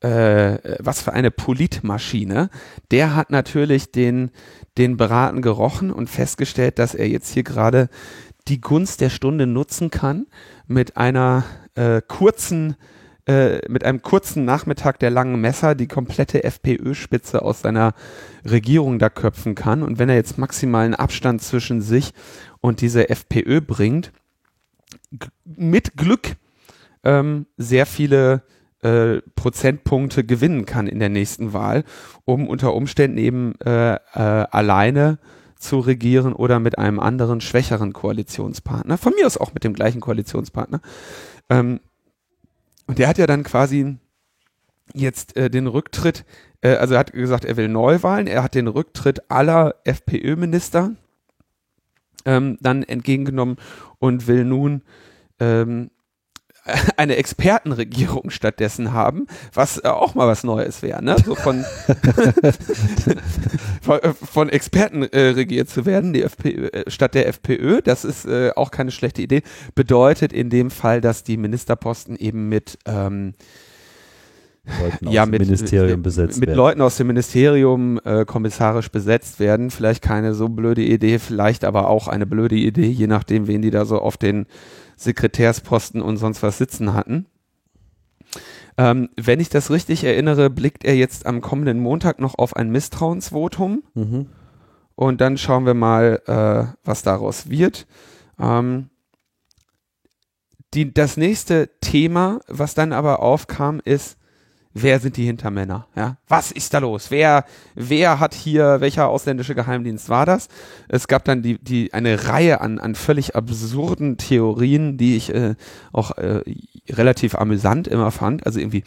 äh, was für eine Politmaschine, der hat natürlich den, den Beraten gerochen und festgestellt, dass er jetzt hier gerade die Gunst der Stunde nutzen kann, mit einer äh, kurzen, äh, mit einem kurzen Nachmittag der langen Messer die komplette FPÖ-Spitze aus seiner Regierung da köpfen kann. Und wenn er jetzt maximalen Abstand zwischen sich und diese FPÖ bringt, mit Glück ähm, sehr viele äh, Prozentpunkte gewinnen kann in der nächsten Wahl, um unter Umständen eben äh, äh, alleine zu regieren oder mit einem anderen schwächeren Koalitionspartner. Von mir aus auch mit dem gleichen Koalitionspartner. Ähm, und der hat ja dann quasi jetzt äh, den Rücktritt, äh, also er hat gesagt, er will Neuwahlen, er hat den Rücktritt aller FPÖ-Minister ähm, dann entgegengenommen und will nun ähm, eine Expertenregierung stattdessen haben, was äh, auch mal was Neues wäre, ne? So von, von, äh, von Experten äh, regiert zu werden, die FPÖ, äh, statt der FPÖ, das ist äh, auch keine schlechte Idee, bedeutet in dem Fall, dass die Ministerposten eben mit ähm, Leuten aus ja, dem mit, Ministerium besetzt mit werden. Leuten aus dem Ministerium äh, kommissarisch besetzt werden. Vielleicht keine so blöde Idee, vielleicht aber auch eine blöde Idee, je nachdem, wen die da so auf den Sekretärsposten und sonst was sitzen hatten. Ähm, wenn ich das richtig erinnere, blickt er jetzt am kommenden Montag noch auf ein Misstrauensvotum Mhm. und dann schauen wir mal, äh, was daraus wird. Ähm, die, das nächste Thema, was dann aber aufkam, ist, wer sind die Hintermänner? Ja? Was ist da los? Wer, wer hat hier, welcher ausländische Geheimdienst war das? Es gab dann die, die, eine Reihe an, an völlig absurden Theorien, die ich äh, auch äh, relativ amüsant immer fand. Also irgendwie,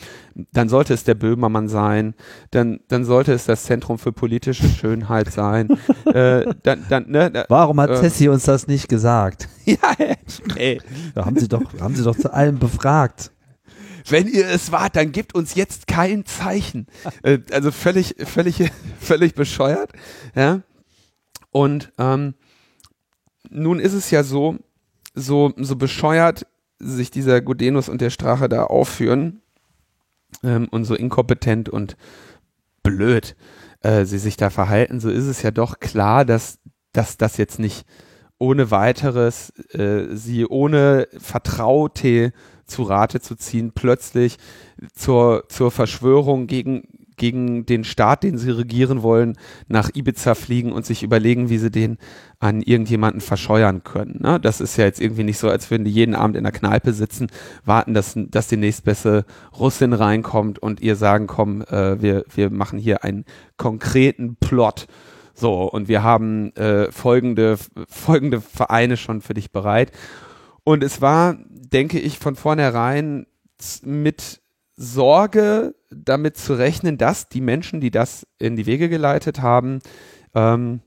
dann sollte es der Böhmermann sein, dann, dann sollte es das Zentrum für politische Schönheit sein. äh, dann, dann, ne, da, Warum hat Äh. Tessie uns das nicht gesagt? ja, ey, Da haben sie doch, haben sie doch zu allem befragt. Wenn ihr es wart, dann gebt uns jetzt kein Zeichen. Äh, also völlig, völlig, völlig bescheuert. Ja. Und ähm, nun ist es ja so, so, so bescheuert sich dieser Gudenus und der Strache da aufführen ähm, und so inkompetent und blöd äh, sie sich da verhalten, so ist es ja doch klar, dass, dass das jetzt nicht ohne weiteres äh, sie ohne Vertraute zu Rate zu ziehen, plötzlich zur, zur Verschwörung gegen, gegen den Staat, den sie regieren wollen, nach Ibiza fliegen und sich überlegen, wie sie den an irgendjemanden verscheuern können. Ne? Das ist ja jetzt irgendwie nicht so, als würden die jeden Abend in der Kneipe sitzen, warten, dass, dass die nächstbeste Russin reinkommt und ihr sagen, komm, äh, wir, wir machen hier einen konkreten Plot. So, und wir haben äh, folgende, folgende Vereine schon für dich bereit. Und es war, denke ich, von vornherein mit Sorge damit zu rechnen, dass die Menschen, die das in die Wege geleitet haben, ähm,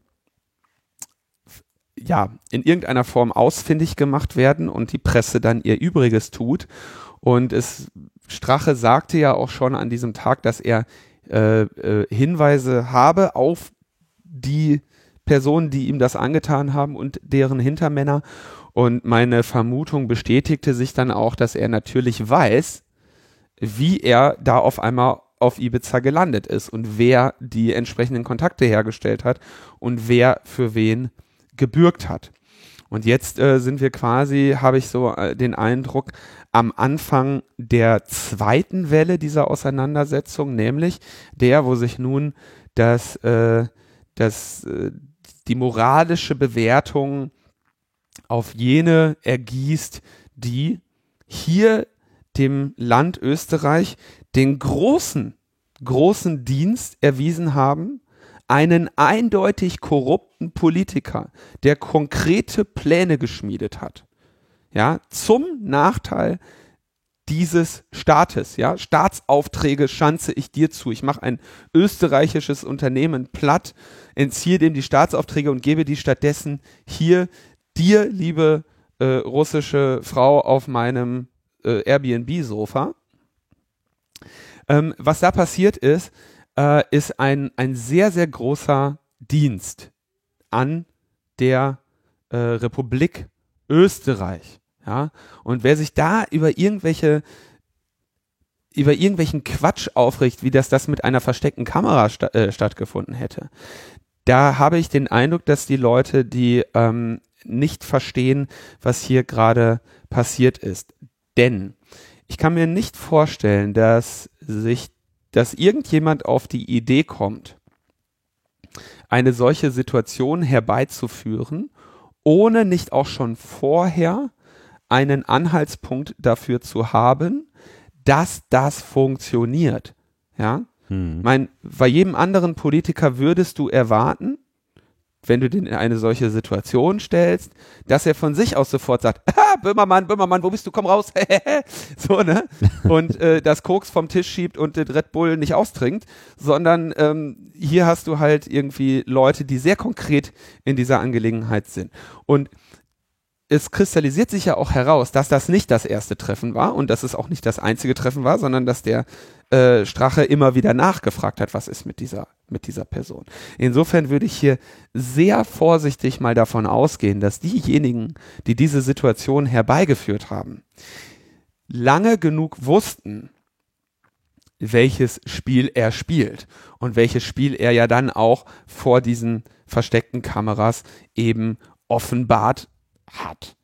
ja, in irgendeiner Form ausfindig gemacht werden und die Presse dann ihr Übriges tut. Und es, Strache sagte ja auch schon an diesem Tag, dass er äh, äh, Hinweise habe auf die Personen, die ihm das angetan haben und deren Hintermänner. Und meine Vermutung bestätigte sich dann auch, dass er natürlich weiß, wie er da auf einmal auf Ibiza gelandet ist und wer die entsprechenden Kontakte hergestellt hat und wer für wen gebürgt hat. Und jetzt äh, sind wir quasi, habe ich so äh, den Eindruck, am Anfang der zweiten Welle dieser Auseinandersetzung, nämlich der, wo sich nun das, äh, das, äh, die moralische Bewertung auf jene ergießt, die hier dem Land Österreich den großen, großen Dienst erwiesen haben, einen eindeutig korrupten Politiker, der konkrete Pläne geschmiedet hat, ja, zum Nachteil dieses Staates, ja, Staatsaufträge schanze ich dir zu. Ich mache ein österreichisches Unternehmen platt, entziehe dem die Staatsaufträge und gebe die stattdessen hier dir, liebe äh, russische Frau, auf meinem äh, Airbnb-Sofa. Ähm, was da passiert ist, äh, ist ein, ein sehr, sehr großer Dienst an der äh, Republik Österreich. Ja? Und wer sich da über irgendwelche über irgendwelchen Quatsch aufricht, wie das das mit einer versteckten Kamera sta äh, stattgefunden hätte, da habe ich den Eindruck, dass die Leute, die ähm, nicht verstehen, was hier gerade passiert ist. Denn ich kann mir nicht vorstellen, dass sich, dass irgendjemand auf die Idee kommt, eine solche Situation herbeizuführen, ohne nicht auch schon vorher einen Anhaltspunkt dafür zu haben, dass das funktioniert. Ja, hm. mein, bei jedem anderen Politiker würdest du erwarten, wenn du den in eine solche Situation stellst, dass er von sich aus sofort sagt, ah, Böhmermann, Böhmermann, wo bist du, komm raus, so, ne? Und äh, das Koks vom Tisch schiebt und den Red Bull nicht austrinkt, sondern ähm, hier hast du halt irgendwie Leute, die sehr konkret in dieser Angelegenheit sind. Und es kristallisiert sich ja auch heraus, dass das nicht das erste Treffen war und dass es auch nicht das einzige Treffen war, sondern dass der äh, Strache immer wieder nachgefragt hat, was ist mit dieser, mit dieser Person. Insofern würde ich hier sehr vorsichtig mal davon ausgehen, dass diejenigen, die diese Situation herbeigeführt haben, lange genug wussten, welches Spiel er spielt und welches Spiel er ja dann auch vor diesen versteckten Kameras eben offenbart hat.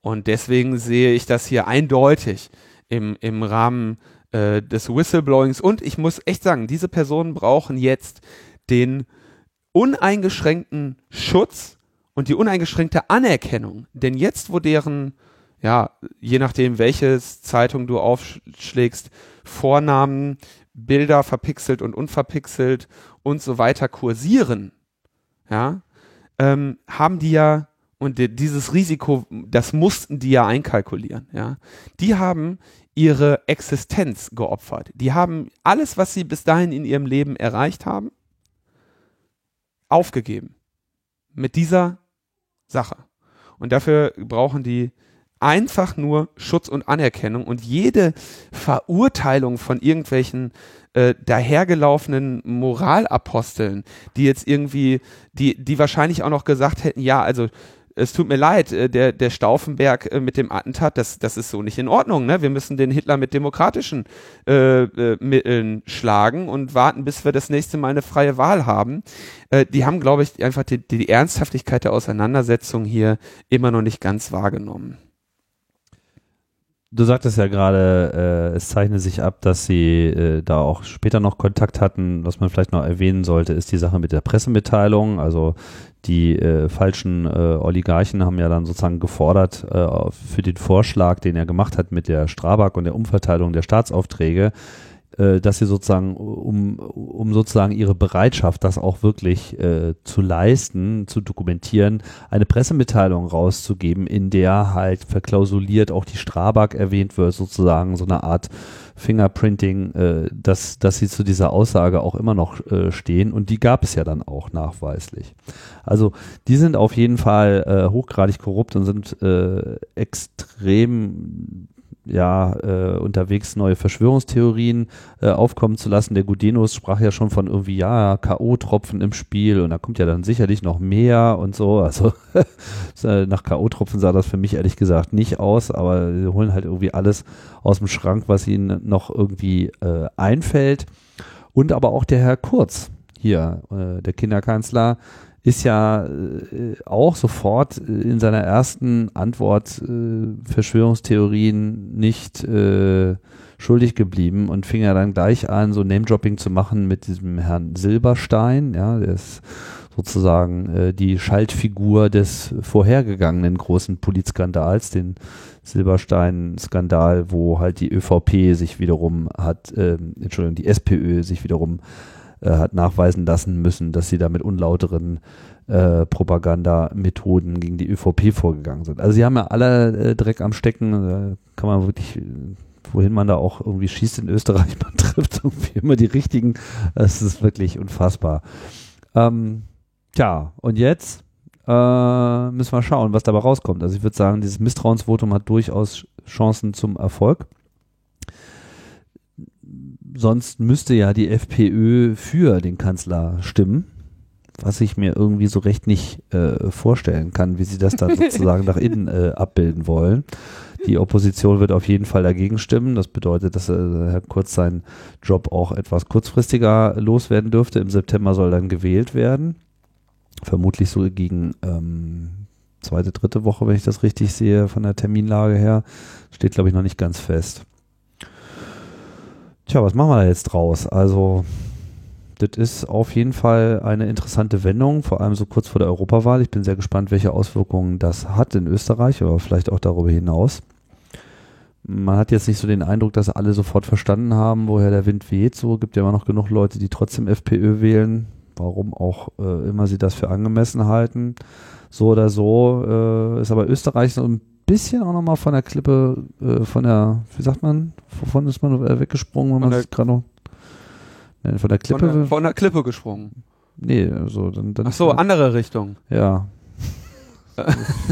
Und deswegen sehe ich das hier eindeutig im, im Rahmen äh, des Whistleblowings. Und ich muss echt sagen, diese Personen brauchen jetzt den uneingeschränkten Schutz und die uneingeschränkte Anerkennung. Denn jetzt, wo deren, ja, je nachdem, welches Zeitung du aufschlägst, Vornamen, Bilder verpixelt und unverpixelt und so weiter kursieren, ja, ähm, haben die ja und dieses Risiko, das mussten die ja einkalkulieren, ja. Die haben ihre Existenz geopfert. Die haben alles, was sie bis dahin in ihrem Leben erreicht haben, aufgegeben. Mit dieser Sache. Und dafür brauchen die einfach nur Schutz und Anerkennung und jede Verurteilung von irgendwelchen äh, dahergelaufenen Moralaposteln, die jetzt irgendwie, die, die wahrscheinlich auch noch gesagt hätten, ja, also es tut mir leid, äh, der, der Stauffenberg äh, mit dem Attentat, das, das ist so nicht in Ordnung. Ne? Wir müssen den Hitler mit demokratischen äh, äh, Mitteln schlagen und warten, bis wir das nächste Mal eine freie Wahl haben. Äh, die haben, glaube ich, einfach die, die Ernsthaftigkeit der Auseinandersetzung hier immer noch nicht ganz wahrgenommen. Du sagtest ja gerade, äh, es zeichnet sich ab, dass sie äh, da auch später noch Kontakt hatten. Was man vielleicht noch erwähnen sollte, ist die Sache mit der Pressemitteilung. Also die äh, falschen äh, Oligarchen haben ja dann sozusagen gefordert äh, für den Vorschlag, den er gemacht hat mit der Strabag und der Umverteilung der Staatsaufträge, äh, dass sie sozusagen, um, um sozusagen ihre Bereitschaft, das auch wirklich äh, zu leisten, zu dokumentieren, eine Pressemitteilung rauszugeben, in der halt verklausuliert auch die Strabag erwähnt wird, sozusagen so eine Art Fingerprinting, äh, dass, dass sie zu dieser Aussage auch immer noch äh, stehen und die gab es ja dann auch nachweislich. Also die sind auf jeden Fall äh, hochgradig korrupt und sind äh, extrem ja, äh, unterwegs neue Verschwörungstheorien äh, aufkommen zu lassen. Der Gudenus sprach ja schon von irgendwie, ja, K.O.-Tropfen im Spiel und da kommt ja dann sicherlich noch mehr und so. Also äh, nach K.O.-Tropfen sah das für mich ehrlich gesagt nicht aus, aber sie holen halt irgendwie alles aus dem Schrank, was ihnen noch irgendwie äh, einfällt. Und aber auch der Herr Kurz hier, äh, der Kinderkanzler, ist ja äh, auch sofort äh, in seiner ersten Antwort äh, Verschwörungstheorien nicht äh, schuldig geblieben und fing ja dann gleich an, so Name-Dropping zu machen mit diesem Herrn Silberstein, ja, der ist sozusagen äh, die Schaltfigur des vorhergegangenen großen Politskandals, den Silberstein-Skandal, wo halt die ÖVP sich wiederum hat, äh, Entschuldigung, die SPÖ sich wiederum äh, hat nachweisen lassen müssen, dass sie da mit unlauteren äh, Propagandamethoden gegen die ÖVP vorgegangen sind. Also sie haben ja alle äh, Dreck am Stecken, äh, kann man wirklich, wohin man da auch irgendwie schießt in Österreich, man trifft irgendwie immer die richtigen. Das ist wirklich unfassbar. Ähm, tja, und jetzt äh, müssen wir schauen, was dabei rauskommt. Also ich würde sagen, dieses Misstrauensvotum hat durchaus Chancen zum Erfolg. Sonst müsste ja die FPÖ für den Kanzler stimmen was ich mir irgendwie so recht nicht äh, vorstellen kann, wie sie das dann sozusagen nach innen äh, abbilden wollen. Die Opposition wird auf jeden Fall dagegen stimmen. Das bedeutet, dass äh, Herr Kurz seinen Job auch etwas kurzfristiger loswerden dürfte. Im September soll dann gewählt werden. Vermutlich so gegen ähm, zweite, dritte Woche, wenn ich das richtig sehe, von der Terminlage her. Steht, glaube ich, noch nicht ganz fest. Tja, was machen wir da jetzt draus? Also das ist auf jeden Fall eine interessante Wendung, vor allem so kurz vor der Europawahl. Ich bin sehr gespannt, welche Auswirkungen das hat in Österreich, aber vielleicht auch darüber hinaus. Man hat jetzt nicht so den Eindruck, dass alle sofort verstanden haben, woher der Wind weht. So gibt ja immer noch genug Leute, die trotzdem FPÖ wählen, warum auch äh, immer sie das für angemessen halten. So oder so äh, ist aber Österreich so ein bisschen auch nochmal von der Klippe, äh, von der, wie sagt man, wovon ist man weggesprungen, wenn man es gerade noch äh, von der Klippe? Von der, von der Klippe gesprungen. Nee, also dann. dann Ach so, andere Richtung. Ja.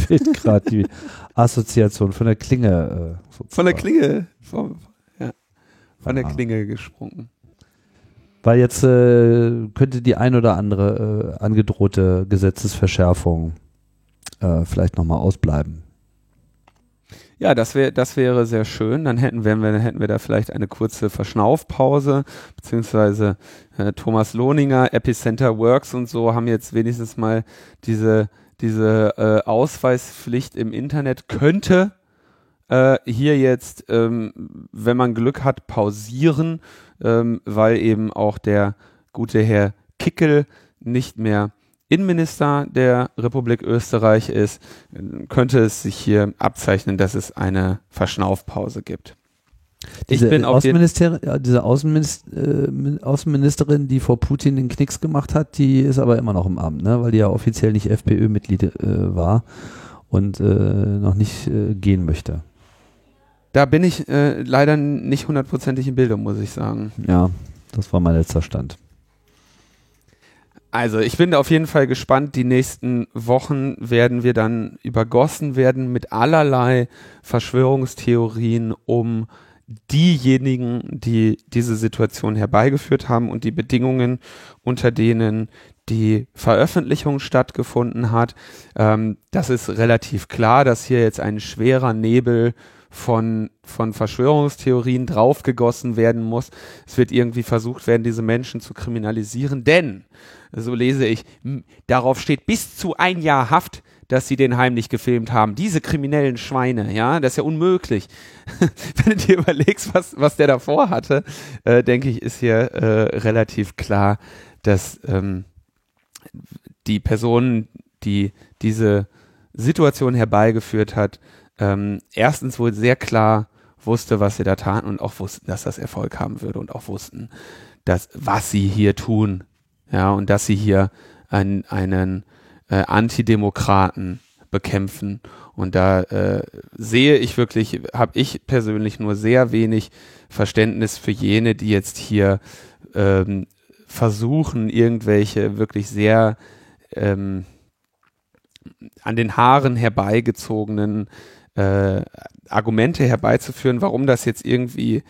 fehlt gerade die Assoziation von der Klinge. Äh, von der Klinge. Von, ja. Von der Klinge gesprungen. Weil jetzt äh, könnte die ein oder andere äh, angedrohte Gesetzesverschärfung äh, vielleicht nochmal ausbleiben. Ja, das wäre das wäre sehr schön. Dann hätten wir, dann hätten wir da vielleicht eine kurze Verschnaufpause, beziehungsweise äh, Thomas Lohninger, Epicenter Works und so haben jetzt wenigstens mal diese diese äh, Ausweispflicht im Internet könnte äh, hier jetzt, ähm, wenn man Glück hat, pausieren, ähm, weil eben auch der gute Herr Kickel nicht mehr Innenminister der Republik Österreich ist, könnte es sich hier abzeichnen, dass es eine Verschnaufpause gibt. Diese, Außenminister diese Außenminister, äh, Außenministerin, die vor Putin den Knicks gemacht hat, die ist aber immer noch im Amt, ne? weil die ja offiziell nicht FPÖ-Mitglied äh, war und äh, noch nicht äh, gehen möchte. Da bin ich äh, leider nicht hundertprozentig in Bildung, muss ich sagen. Ja, das war mein letzter Stand. Also ich bin auf jeden Fall gespannt. Die nächsten Wochen werden wir dann übergossen werden mit allerlei Verschwörungstheorien um diejenigen, die diese Situation herbeigeführt haben und die Bedingungen, unter denen die Veröffentlichung stattgefunden hat. Ähm, das ist relativ klar, dass hier jetzt ein schwerer Nebel von, von Verschwörungstheorien draufgegossen werden muss. Es wird irgendwie versucht werden, diese Menschen zu kriminalisieren, denn, so lese ich, darauf steht bis zu ein Jahr Haft, dass sie den heimlich gefilmt haben. Diese kriminellen Schweine, ja, das ist ja unmöglich. Wenn du dir überlegst, was, was der davor hatte, äh, denke ich, ist hier äh, relativ klar, dass ähm, die Person, die diese Situation herbeigeführt hat, ähm, erstens wohl sehr klar wusste, was sie da taten und auch wussten, dass das Erfolg haben würde und auch wussten, dass was sie hier tun, ja, und dass sie hier einen, einen äh, Antidemokraten bekämpfen. Und da äh, sehe ich wirklich, habe ich persönlich nur sehr wenig Verständnis für jene, die jetzt hier ähm, versuchen, irgendwelche wirklich sehr ähm, an den Haaren herbeigezogenen äh, Argumente herbeizuführen, warum das jetzt irgendwie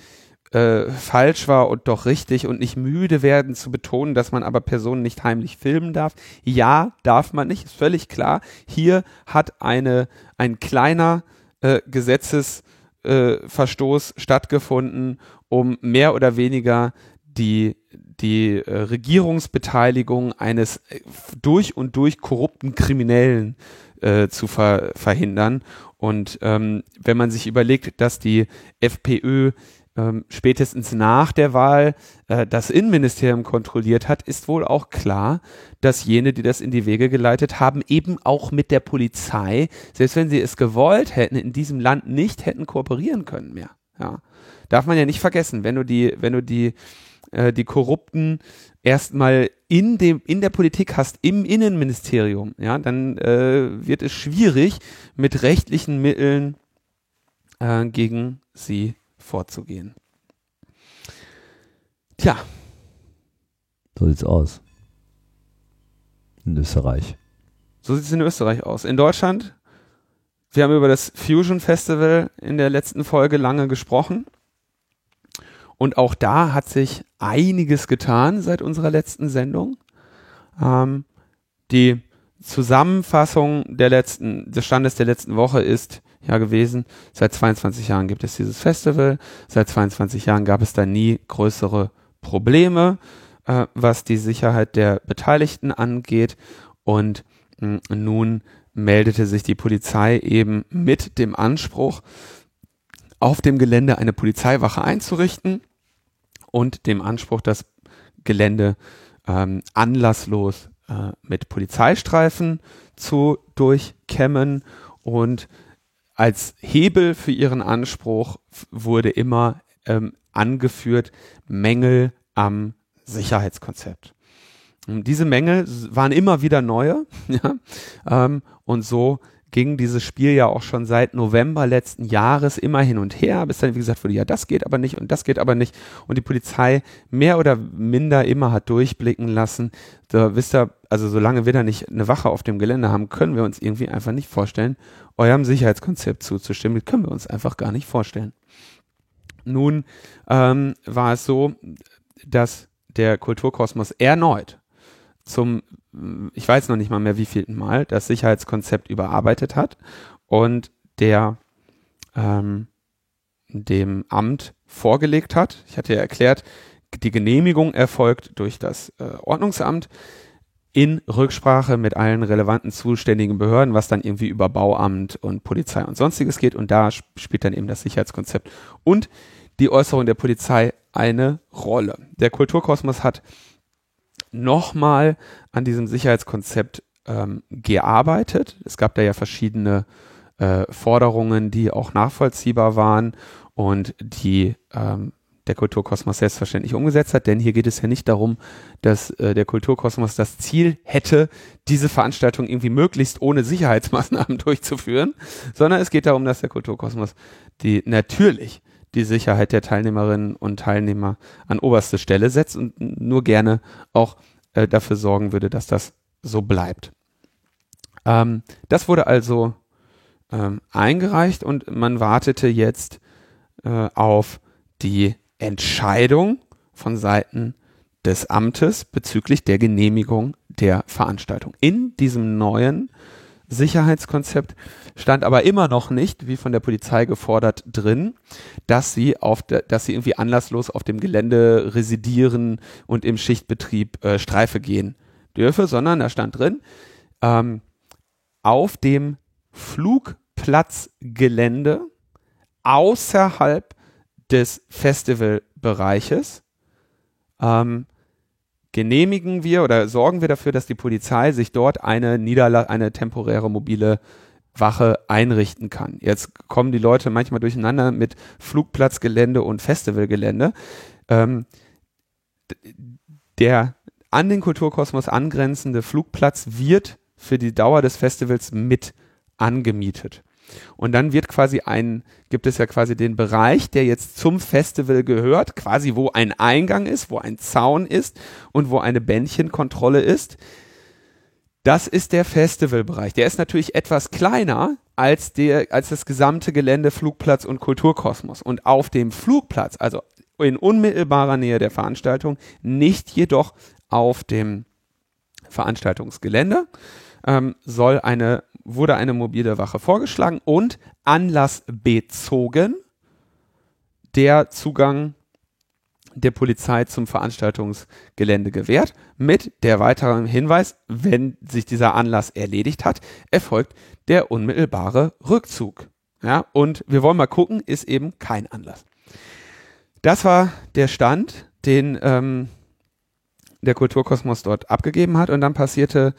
äh, falsch war und doch richtig und nicht müde werden zu betonen, dass man aber Personen nicht heimlich filmen darf. Ja, darf man nicht, ist völlig klar. Hier hat eine, ein kleiner äh, Gesetzesverstoß äh, stattgefunden, um mehr oder weniger die, die äh, Regierungsbeteiligung eines äh, durch und durch korrupten Kriminellen äh, zu ver verhindern. Und ähm, wenn man sich überlegt, dass die FPÖ ähm, spätestens nach der Wahl äh, das Innenministerium kontrolliert hat, ist wohl auch klar, dass jene, die das in die Wege geleitet haben, eben auch mit der Polizei, selbst wenn sie es gewollt hätten, in diesem Land nicht hätten kooperieren können mehr. Ja. Darf man ja nicht vergessen, wenn du die, wenn du die, äh, die Korrupten erstmal in dem, in der Politik hast, im Innenministerium, ja, dann äh, wird es schwierig, mit rechtlichen Mitteln äh, gegen sie vorzugehen. Tja. So sieht's aus. In Österreich. So sieht es in Österreich aus. In Deutschland, wir haben über das Fusion Festival in der letzten Folge lange gesprochen. Und auch da hat sich einiges getan seit unserer letzten Sendung. Ähm, die Zusammenfassung der letzten, des Standes der letzten Woche ist, ja gewesen. Seit 22 Jahren gibt es dieses Festival. Seit 22 Jahren gab es da nie größere Probleme, äh, was die Sicherheit der Beteiligten angeht. Und mh, nun meldete sich die Polizei eben mit dem Anspruch, auf dem Gelände eine Polizeiwache einzurichten und dem Anspruch, das Gelände ähm, anlasslos äh, mit Polizeistreifen zu durchkämmen und als Hebel für ihren Anspruch wurde immer ähm, angeführt Mängel am Sicherheitskonzept. Und diese Mängel waren immer wieder neue, ja, ähm, und so ging dieses Spiel ja auch schon seit November letzten Jahres immer hin und her, bis dann, wie gesagt, wurde, ja, das geht aber nicht und das geht aber nicht. Und die Polizei mehr oder minder immer hat durchblicken lassen, da wisst ihr, also solange wir da nicht eine Wache auf dem Gelände haben, können wir uns irgendwie einfach nicht vorstellen, eurem Sicherheitskonzept zuzustimmen. Das können wir uns einfach gar nicht vorstellen. Nun ähm, war es so, dass der Kulturkosmos erneut zum, ich weiß noch nicht mal mehr wievielten Mal, das Sicherheitskonzept überarbeitet hat und der ähm, dem Amt vorgelegt hat. Ich hatte ja erklärt, die Genehmigung erfolgt durch das äh, Ordnungsamt in Rücksprache mit allen relevanten zuständigen Behörden, was dann irgendwie über Bauamt und Polizei und sonstiges geht. Und da spielt dann eben das Sicherheitskonzept und die Äußerung der Polizei eine Rolle. Der Kulturkosmos hat nochmal an diesem Sicherheitskonzept ähm, gearbeitet. Es gab da ja verschiedene äh, Forderungen, die auch nachvollziehbar waren und die ähm, der Kulturkosmos selbstverständlich umgesetzt hat, denn hier geht es ja nicht darum, dass äh, der Kulturkosmos das Ziel hätte, diese Veranstaltung irgendwie möglichst ohne Sicherheitsmaßnahmen durchzuführen, sondern es geht darum, dass der Kulturkosmos die natürlich die Sicherheit der Teilnehmerinnen und Teilnehmer an oberste Stelle setzt und nur gerne auch äh, dafür sorgen würde, dass das so bleibt. Ähm, das wurde also ähm, eingereicht und man wartete jetzt äh, auf die Entscheidung von Seiten des Amtes bezüglich der Genehmigung der Veranstaltung. In diesem neuen Sicherheitskonzept stand aber immer noch nicht, wie von der Polizei gefordert, drin, dass sie auf de, dass sie irgendwie anlasslos auf dem Gelände residieren und im Schichtbetrieb äh, Streife gehen dürfe, sondern da stand drin, ähm, auf dem Flugplatzgelände außerhalb des Festivalbereiches ähm, genehmigen wir oder sorgen wir dafür, dass die Polizei sich dort eine Niederla eine temporäre mobile Wache einrichten kann. Jetzt kommen die Leute manchmal durcheinander mit Flugplatzgelände und Festivalgelände. Ähm, der an den Kulturkosmos angrenzende Flugplatz wird für die Dauer des Festivals mit angemietet. Und dann wird quasi ein, gibt es ja quasi den Bereich, der jetzt zum Festival gehört, quasi wo ein Eingang ist, wo ein Zaun ist und wo eine Bändchenkontrolle ist. Das ist der Festivalbereich. Der ist natürlich etwas kleiner als der, als das gesamte Gelände Flugplatz und Kulturkosmos. Und auf dem Flugplatz, also in unmittelbarer Nähe der Veranstaltung, nicht jedoch auf dem Veranstaltungsgelände, ähm, soll eine wurde eine mobile Wache vorgeschlagen und anlassbezogen der Zugang der Polizei zum Veranstaltungsgelände gewährt, mit der weiteren Hinweis, wenn sich dieser Anlass erledigt hat, erfolgt der unmittelbare Rückzug. Ja, und wir wollen mal gucken, ist eben kein Anlass. Das war der Stand, den ähm, der Kulturkosmos dort abgegeben hat. Und dann passierte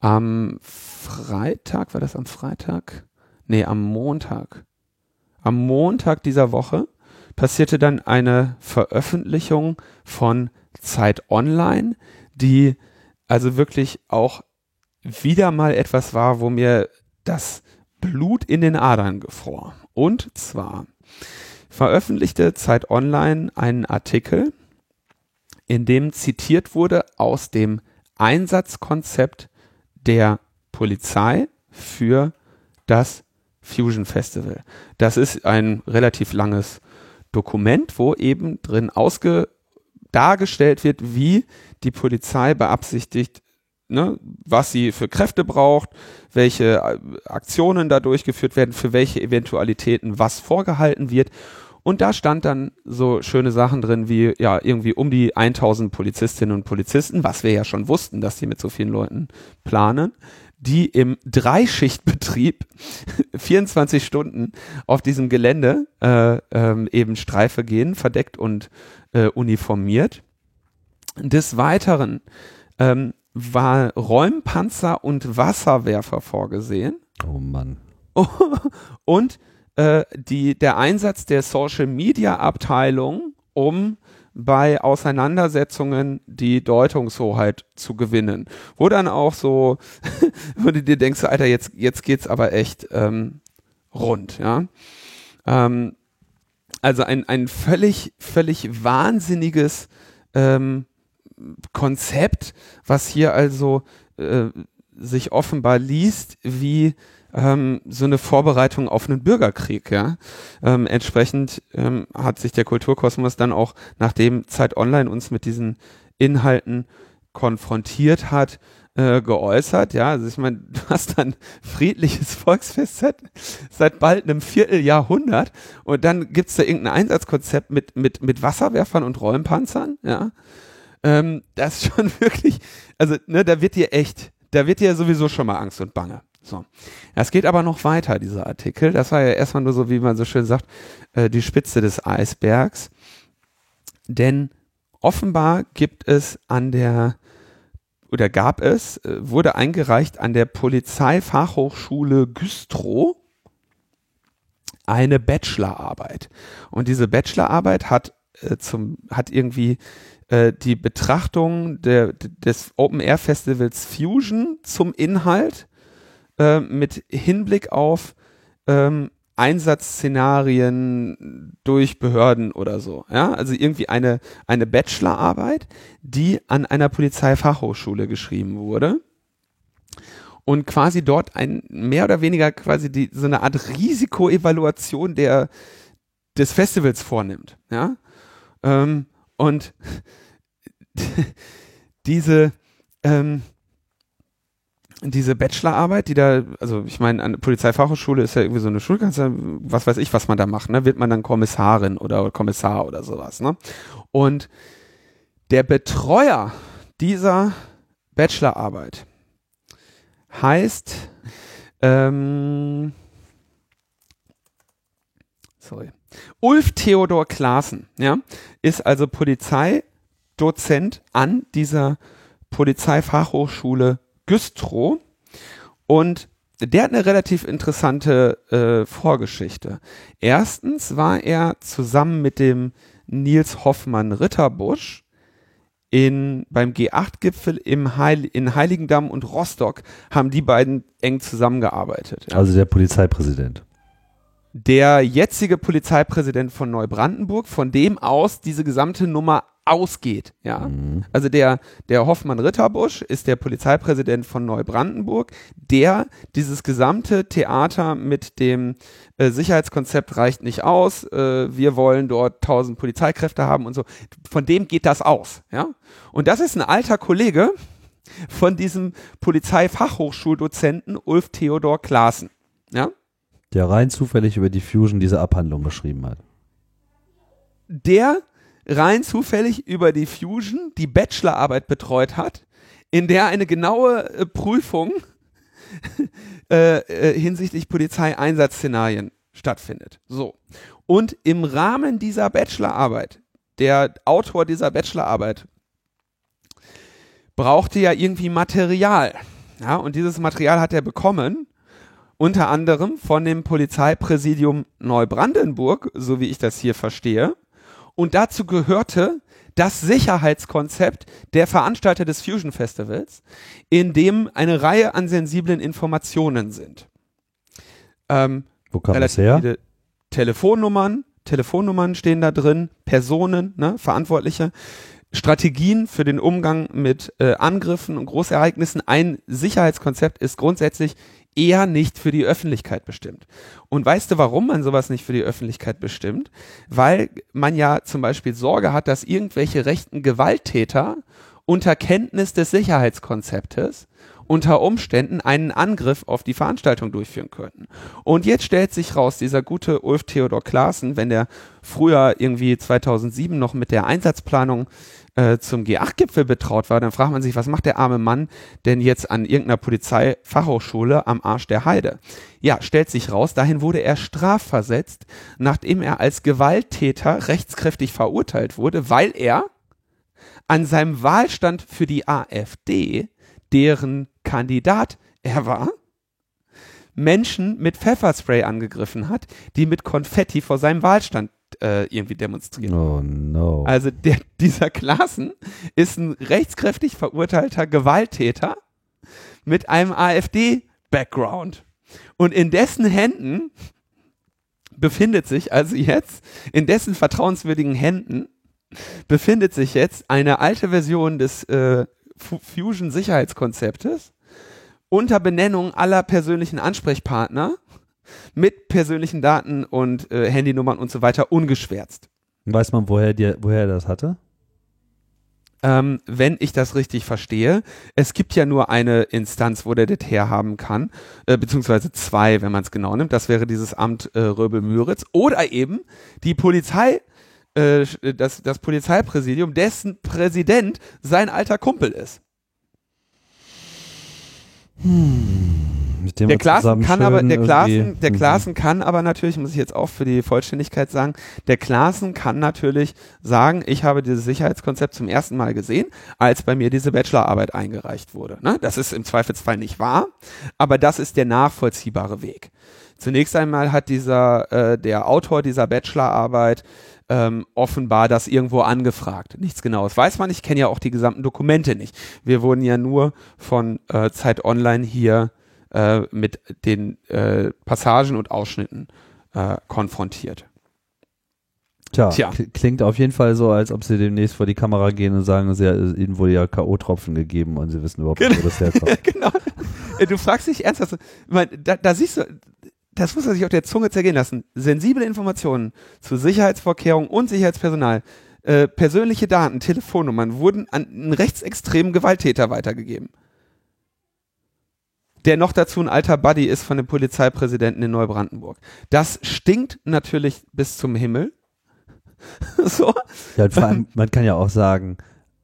am Freitag, war das am Freitag? Nee, am Montag. Am Montag dieser Woche passierte dann eine Veröffentlichung von Zeit Online, die also wirklich auch wieder mal etwas war, wo mir das Blut in den Adern gefror. Und zwar veröffentlichte Zeit Online einen Artikel, in dem zitiert wurde aus dem Einsatzkonzept der Polizei für das Fusion Festival. Das ist ein relativ langes Dokument, wo eben drin ausge dargestellt wird, wie die Polizei beabsichtigt, ne, was sie für Kräfte braucht, welche äh, Aktionen da durchgeführt werden, für welche Eventualitäten was vorgehalten wird. Und da stand dann so schöne Sachen drin wie, ja, irgendwie um die 1000 Polizistinnen und Polizisten, was wir ja schon wussten, dass die mit so vielen Leuten planen, die im Dreischichtbetrieb 24 Stunden auf diesem Gelände äh, ähm, eben Streife gehen, verdeckt und äh, uniformiert. Des Weiteren ähm, war Räumpanzer und Wasserwerfer vorgesehen. Oh Mann. und äh, die, der Einsatz der Social Media Abteilung, um bei Auseinandersetzungen die Deutungshoheit zu gewinnen. Wo dann auch so, wo du dir denkst, Alter, jetzt, jetzt geht's aber echt ähm, rund, ja. Ähm, also ein, ein völlig, völlig wahnsinniges ähm, Konzept, was hier also äh, sich offenbar liest wie ähm, so eine Vorbereitung auf einen Bürgerkrieg. Ja? Ähm, entsprechend ähm, hat sich der Kulturkosmos dann auch, nachdem Zeit Online uns mit diesen Inhalten konfrontiert hat, äh, geäußert. Ja, also ich meine, du hast dann friedliches Volksfest seit, seit bald einem Vierteljahrhundert und dann gibt's da irgendein Einsatzkonzept mit, mit, mit Wasserwerfern und Räumpanzern. Ja, ähm, das ist schon wirklich, also ne, da wird dir echt, da wird dir sowieso schon mal Angst und Bange. So. Es geht aber noch weiter, dieser Artikel. Das war ja erstmal nur so, wie man so schön sagt, äh, die Spitze des Eisbergs. Denn offenbar gibt es an der, oder gab es, äh, wurde eingereicht an der Polizeifachhochschule Güstrow eine Bachelorarbeit. Und diese Bachelorarbeit hat äh, zum, hat irgendwie äh, die Betrachtung der, des Open Air Festivals Fusion zum Inhalt äh, mit Hinblick auf ähm, Einsatzszenarien durch Behörden oder so. Ja, also irgendwie eine, eine Bachelorarbeit, die an einer Polizeifachhochschule geschrieben wurde und quasi dort ein mehr oder weniger quasi die, so eine Art Risikoevaluation der, des Festivals vornimmt. Ja, ähm, und diese, ähm, diese Bachelorarbeit, die da, also ich meine, an der Polizeifachhochschule ist ja irgendwie so eine Schulkanzler, was weiß ich, was man da macht, ne? Wird man dann Kommissarin oder Kommissar oder sowas, ne? Und der Betreuer dieser Bachelorarbeit heißt, ähm, sorry, Ulf Theodor Klaassen, ja, ist also Polizeidozent an dieser Polizeifachhochschule Güstrow und der hat eine relativ interessante äh, Vorgeschichte. Erstens war er zusammen mit dem Nils Hoffmann Ritterbusch in, beim G8-Gipfel im Heil, in Heiligendamm und Rostock haben die beiden eng zusammengearbeitet. Ja. Also der Polizeipräsident. Der jetzige Polizeipräsident von Neubrandenburg, von dem aus diese gesamte Nummer ausgeht. Ja, mhm. also der der Hoffmann Ritterbusch ist der Polizeipräsident von Neubrandenburg, der dieses gesamte Theater mit dem äh, Sicherheitskonzept reicht nicht aus. Äh, wir wollen dort tausend Polizeikräfte haben und so. Von dem geht das aus. Ja, und das ist ein alter Kollege von diesem Polizeifachhochschuldozenten Ulf Theodor Klaassen. Ja. Der rein zufällig über die Fusion diese Abhandlung geschrieben hat. Der rein zufällig über die Fusion die Bachelorarbeit betreut hat, in der eine genaue äh, Prüfung äh, äh, hinsichtlich Polizeieinsatzszenarien stattfindet. So. Und im Rahmen dieser Bachelorarbeit, der Autor dieser Bachelorarbeit brauchte ja irgendwie Material. Ja, und dieses Material hat er bekommen, unter anderem von dem Polizeipräsidium Neubrandenburg, so wie ich das hier verstehe. Und dazu gehörte das Sicherheitskonzept der Veranstalter des Fusion Festivals, in dem eine Reihe an sensiblen Informationen sind. Ähm, Wo kam das her? Telefonnummern, Telefonnummern stehen da drin, Personen, ne, Verantwortliche, Strategien für den Umgang mit äh, Angriffen und Großereignissen. Ein Sicherheitskonzept ist grundsätzlich eher nicht für die Öffentlichkeit bestimmt. Und weißt du, warum man sowas nicht für die Öffentlichkeit bestimmt? Weil man ja zum Beispiel Sorge hat, dass irgendwelche rechten Gewalttäter unter Kenntnis des Sicherheitskonzeptes unter Umständen einen Angriff auf die Veranstaltung durchführen könnten. Und jetzt stellt sich raus, dieser gute Ulf Theodor Klaassen, wenn der früher irgendwie 2007 noch mit der Einsatzplanung äh, zum G8-Gipfel betraut war, dann fragt man sich, was macht der arme Mann denn jetzt an irgendeiner Polizeifachhochschule am Arsch der Heide? Ja, stellt sich raus, dahin wurde er strafversetzt, nachdem er als Gewalttäter rechtskräftig verurteilt wurde, weil er an seinem Wahlstand für die AfD, deren Kandidat er war, Menschen mit Pfefferspray angegriffen hat, die mit Konfetti vor seinem Wahlstand äh, irgendwie demonstrieren. Oh no. Also der, dieser Klassen ist ein rechtskräftig verurteilter Gewalttäter mit einem AfD-Background. Und in dessen Händen befindet sich also jetzt, in dessen vertrauenswürdigen Händen befindet sich jetzt eine alte Version des äh, Fusion-Sicherheitskonzeptes unter Benennung aller persönlichen Ansprechpartner mit persönlichen Daten und äh, Handynummern und so weiter ungeschwärzt. Weiß man, woher, dir, woher er das hatte? Ähm, wenn ich das richtig verstehe. Es gibt ja nur eine Instanz, wo der das herhaben kann, äh, beziehungsweise zwei, wenn man es genau nimmt. Das wäre dieses Amt äh, Röbel-Müritz oder eben die Polizei, äh, das, das Polizeipräsidium, dessen Präsident sein alter Kumpel ist. Hm mit dem der Klaassen kann aber, der Klaassen, der Klaassen kann aber natürlich, muss ich jetzt auch für die Vollständigkeit sagen, der Klaassen kann natürlich sagen, ich habe dieses Sicherheitskonzept zum ersten Mal gesehen, als bei mir diese Bachelorarbeit eingereicht wurde. Ne? Das ist im Zweifelsfall nicht wahr, aber das ist der nachvollziehbare Weg. Zunächst einmal hat dieser, äh, der Autor dieser Bachelorarbeit ähm, offenbar das irgendwo angefragt. Nichts Genaues weiß man. Ich kenne ja auch die gesamten Dokumente nicht. Wir wurden ja nur von äh, Zeit Online hier äh, mit den äh, Passagen und Ausschnitten äh, konfrontiert. Tja, Tja. klingt auf jeden Fall so, als ob sie demnächst vor die Kamera gehen und sagen, sie, ihnen wurde ja K.O.-Tropfen gegeben und sie wissen überhaupt nicht, wo das herkommt. genau. Du fragst dich ernsthaft, da, da siehst du, das muss er sich auf der Zunge zergehen lassen. Sensible Informationen zu Sicherheitsvorkehrungen und Sicherheitspersonal, äh, persönliche Daten, Telefonnummern wurden an einen rechtsextremen Gewalttäter weitergegeben der noch dazu ein alter Buddy ist von dem Polizeipräsidenten in Neubrandenburg. Das stinkt natürlich bis zum Himmel. so. Ja, vor allem, man kann ja auch sagen,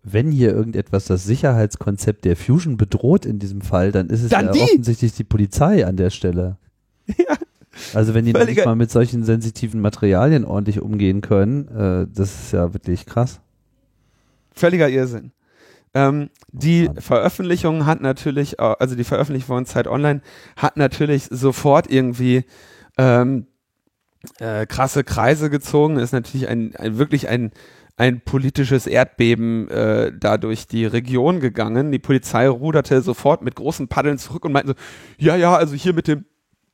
wenn hier irgendetwas das Sicherheitskonzept der Fusion bedroht in diesem Fall, dann ist es dann ja die. offensichtlich die Polizei an der Stelle. Ja. Also wenn die nicht mal mit solchen sensitiven Materialien ordentlich umgehen können, äh, das ist ja wirklich krass. Völliger Irrsinn. Ähm, die Veröffentlichung hat natürlich, also die Veröffentlichung von Zeit Online hat natürlich sofort irgendwie ähm, äh, krasse Kreise gezogen. Ist natürlich ein, ein wirklich ein ein politisches Erdbeben äh, da durch die Region gegangen. Die Polizei ruderte sofort mit großen Paddeln zurück und meinte so, ja, ja, also hier mit dem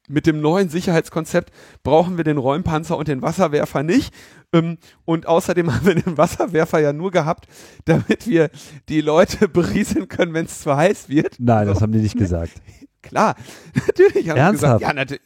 mit dem neuen Sicherheitskonzept brauchen wir den Räumpanzer und den Wasserwerfer nicht. Ähm, und außerdem haben wir den Wasserwerfer ja nur gehabt, damit wir die Leute berieseln können, wenn es zu heiß wird. Nein, das haben die nicht gesagt. Klar, natürlich haben Ernsthaft? sie gesagt. Ja, natürlich.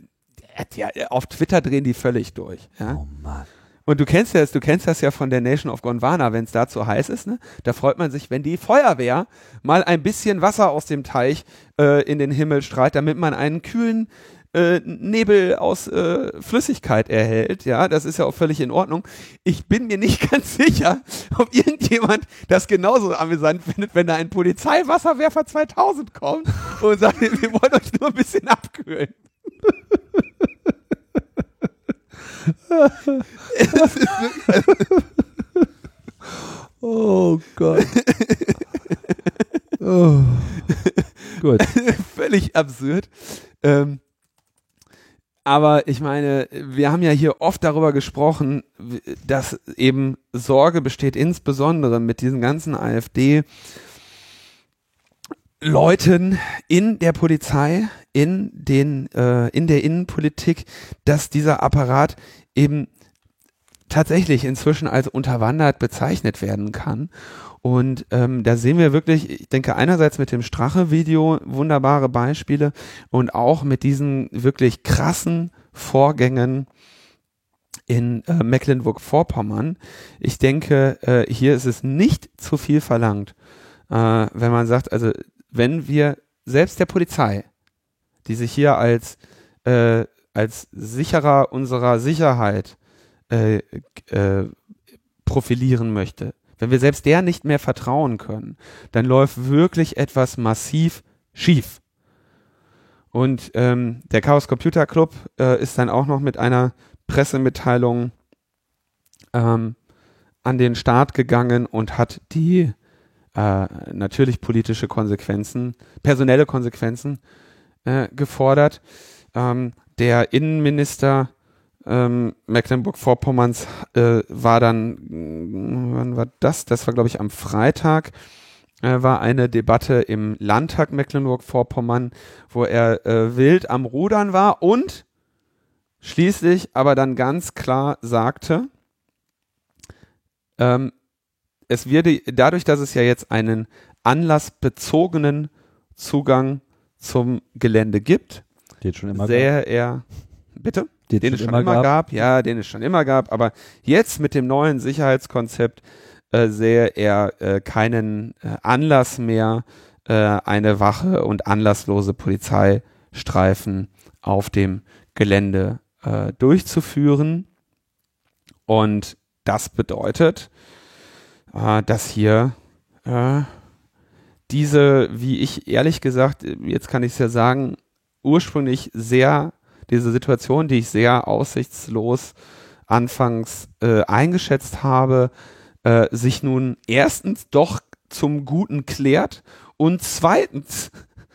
Ja, auf Twitter drehen die völlig durch. Ja? Oh Mann. Und du kennst das, du kennst das ja von der Nation of Gondwana, wenn es da zu heiß ist, ne? Da freut man sich, wenn die Feuerwehr mal ein bisschen Wasser aus dem Teich äh, in den Himmel strahlt, damit man einen kühlen äh, Nebel aus äh, Flüssigkeit erhält. Ja, das ist ja auch völlig in Ordnung. Ich bin mir nicht ganz sicher, ob irgendjemand das genauso amüsant findet, wenn da ein Polizeiwasserwerfer 2000 kommt und sagt, wir wollen euch nur ein bisschen abkühlen. oh Gott. oh. Gut. Völlig absurd. Ähm, aber ich meine, wir haben ja hier oft darüber gesprochen, dass eben Sorge besteht, insbesondere mit diesen ganzen AfD. Leuten in der Polizei, in den, äh, in der Innenpolitik, dass dieser Apparat eben tatsächlich inzwischen als unterwandert bezeichnet werden kann. Und ähm, da sehen wir wirklich, ich denke einerseits mit dem Strache-Video wunderbare Beispiele und auch mit diesen wirklich krassen Vorgängen in äh, Mecklenburg-Vorpommern. Ich denke, äh, hier ist es nicht zu viel verlangt, äh, wenn man sagt, also wenn wir selbst der Polizei, die sich hier als, äh, als Sicherer unserer Sicherheit äh, äh, profilieren möchte, wenn wir selbst der nicht mehr vertrauen können, dann läuft wirklich etwas massiv schief. Und ähm, der Chaos Computer Club äh, ist dann auch noch mit einer Pressemitteilung ähm, an den Start gegangen und hat die äh, natürlich politische Konsequenzen, personelle Konsequenzen äh, gefordert. Ähm, der Innenminister ähm, Mecklenburg-Vorpommerns äh, war dann, wann war das? Das war, glaube ich, am Freitag äh, war eine Debatte im Landtag Mecklenburg-Vorpommern, wo er äh, wild am Rudern war und schließlich aber dann ganz klar sagte, ähm, es werde dadurch, dass es ja jetzt einen anlassbezogenen Zugang zum Gelände gibt, gab. er, bitte? Den, den es schon immer, gab. gab. Ja, den es schon immer gab. Aber jetzt mit dem neuen Sicherheitskonzept äh, sähe er äh, keinen äh, Anlass mehr, äh, eine Wache und anlasslose Polizeistreifen auf dem Gelände äh, durchzuführen. Und das bedeutet, äh, dass hier äh, diese, wie ich ehrlich gesagt, jetzt kann ich es ja sagen, ursprünglich sehr, diese Situation, die ich sehr aussichtslos anfangs äh, eingeschätzt habe, äh, sich nun erstens doch zum Guten klärt und zweitens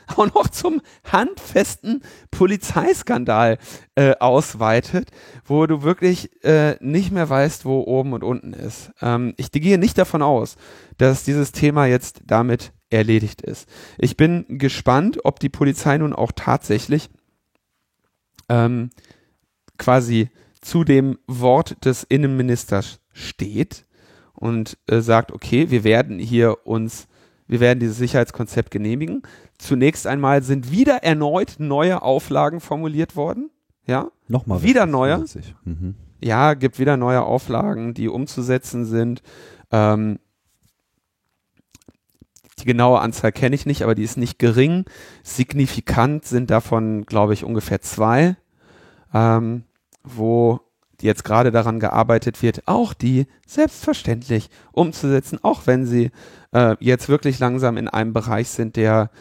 auch noch zum handfesten Polizeiskandal äh, ausweitet, wo du wirklich äh, nicht mehr weißt, wo oben und unten ist. Ähm, ich gehe nicht davon aus, dass dieses Thema jetzt damit erledigt ist. Ich bin gespannt, ob die Polizei nun auch tatsächlich ähm, quasi zu dem Wort des Innenministers steht und äh, sagt, okay, wir werden hier uns wir werden dieses Sicherheitskonzept genehmigen. Zunächst einmal sind wieder erneut neue Auflagen formuliert worden. Ja. Nochmal. Wieder neue. Mhm. Ja, gibt wieder neue Auflagen, die umzusetzen sind. Ähm, die genaue Anzahl kenne ich nicht, aber die ist nicht gering. Signifikant sind davon, glaube ich, ungefähr zwei, ähm, wo jetzt gerade daran gearbeitet wird, auch die selbstverständlich umzusetzen, auch wenn sie äh, jetzt wirklich langsam in einem Bereich sind, der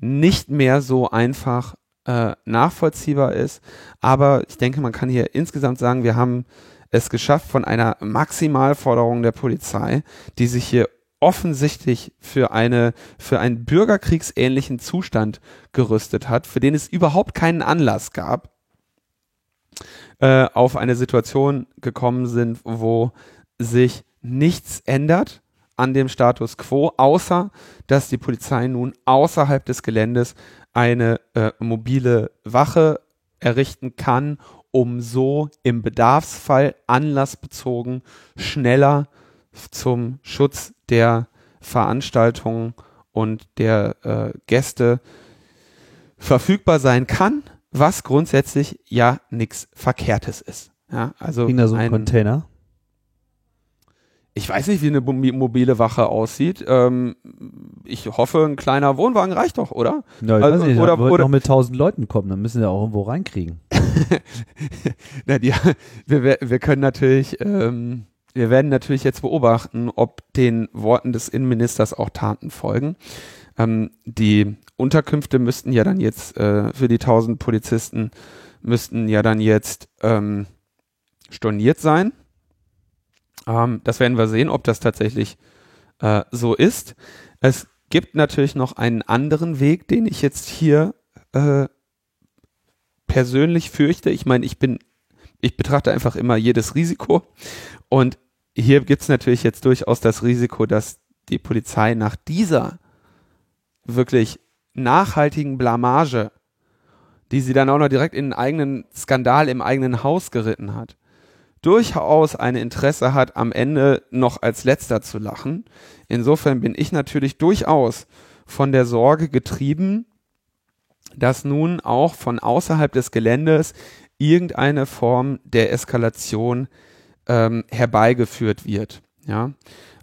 nicht mehr so einfach äh, nachvollziehbar ist. Aber ich denke, man kann hier insgesamt sagen, wir haben es geschafft von einer Maximalforderung der Polizei, die sich hier offensichtlich für eine für einen bürgerkriegsähnlichen Zustand gerüstet hat, für den es überhaupt keinen Anlass gab, äh, auf eine Situation gekommen sind, wo sich nichts ändert an dem Status quo, außer dass die Polizei nun außerhalb des Geländes eine äh, mobile Wache errichten kann, um so im Bedarfsfall anlassbezogen schneller zum Schutz der Veranstaltungen und der äh, Gäste verfügbar sein kann, was grundsätzlich ja nichts Verkehrtes ist. Ja, also da so ein, Container? Ich weiß nicht, wie eine mobile Wache aussieht. Ähm, ich hoffe, ein kleiner Wohnwagen reicht doch, oder? Ja, ich also, weiß nicht, oder, oder noch mit tausend Leuten kommen, dann müssen sie auch irgendwo reinkriegen. Na, die, wir, wir können natürlich, ähm, wir werden natürlich jetzt beobachten, ob den Worten des Innenministers auch Taten folgen. Ähm, die Unterkünfte müssten ja dann jetzt äh, für die tausend Polizisten müssten ja dann jetzt ähm, storniert sein. Ähm, das werden wir sehen, ob das tatsächlich äh, so ist. Es gibt natürlich noch einen anderen Weg, den ich jetzt hier äh, persönlich fürchte. Ich meine, ich bin, ich betrachte einfach immer jedes Risiko. Und hier gibt es natürlich jetzt durchaus das Risiko, dass die Polizei nach dieser wirklich nachhaltigen Blamage, die sie dann auch noch direkt in einen eigenen Skandal im eigenen Haus geritten hat, durchaus ein Interesse hat, am Ende noch als letzter zu lachen. Insofern bin ich natürlich durchaus von der Sorge getrieben, dass nun auch von außerhalb des Geländes irgendeine Form der Eskalation ähm, herbeigeführt wird. Ja,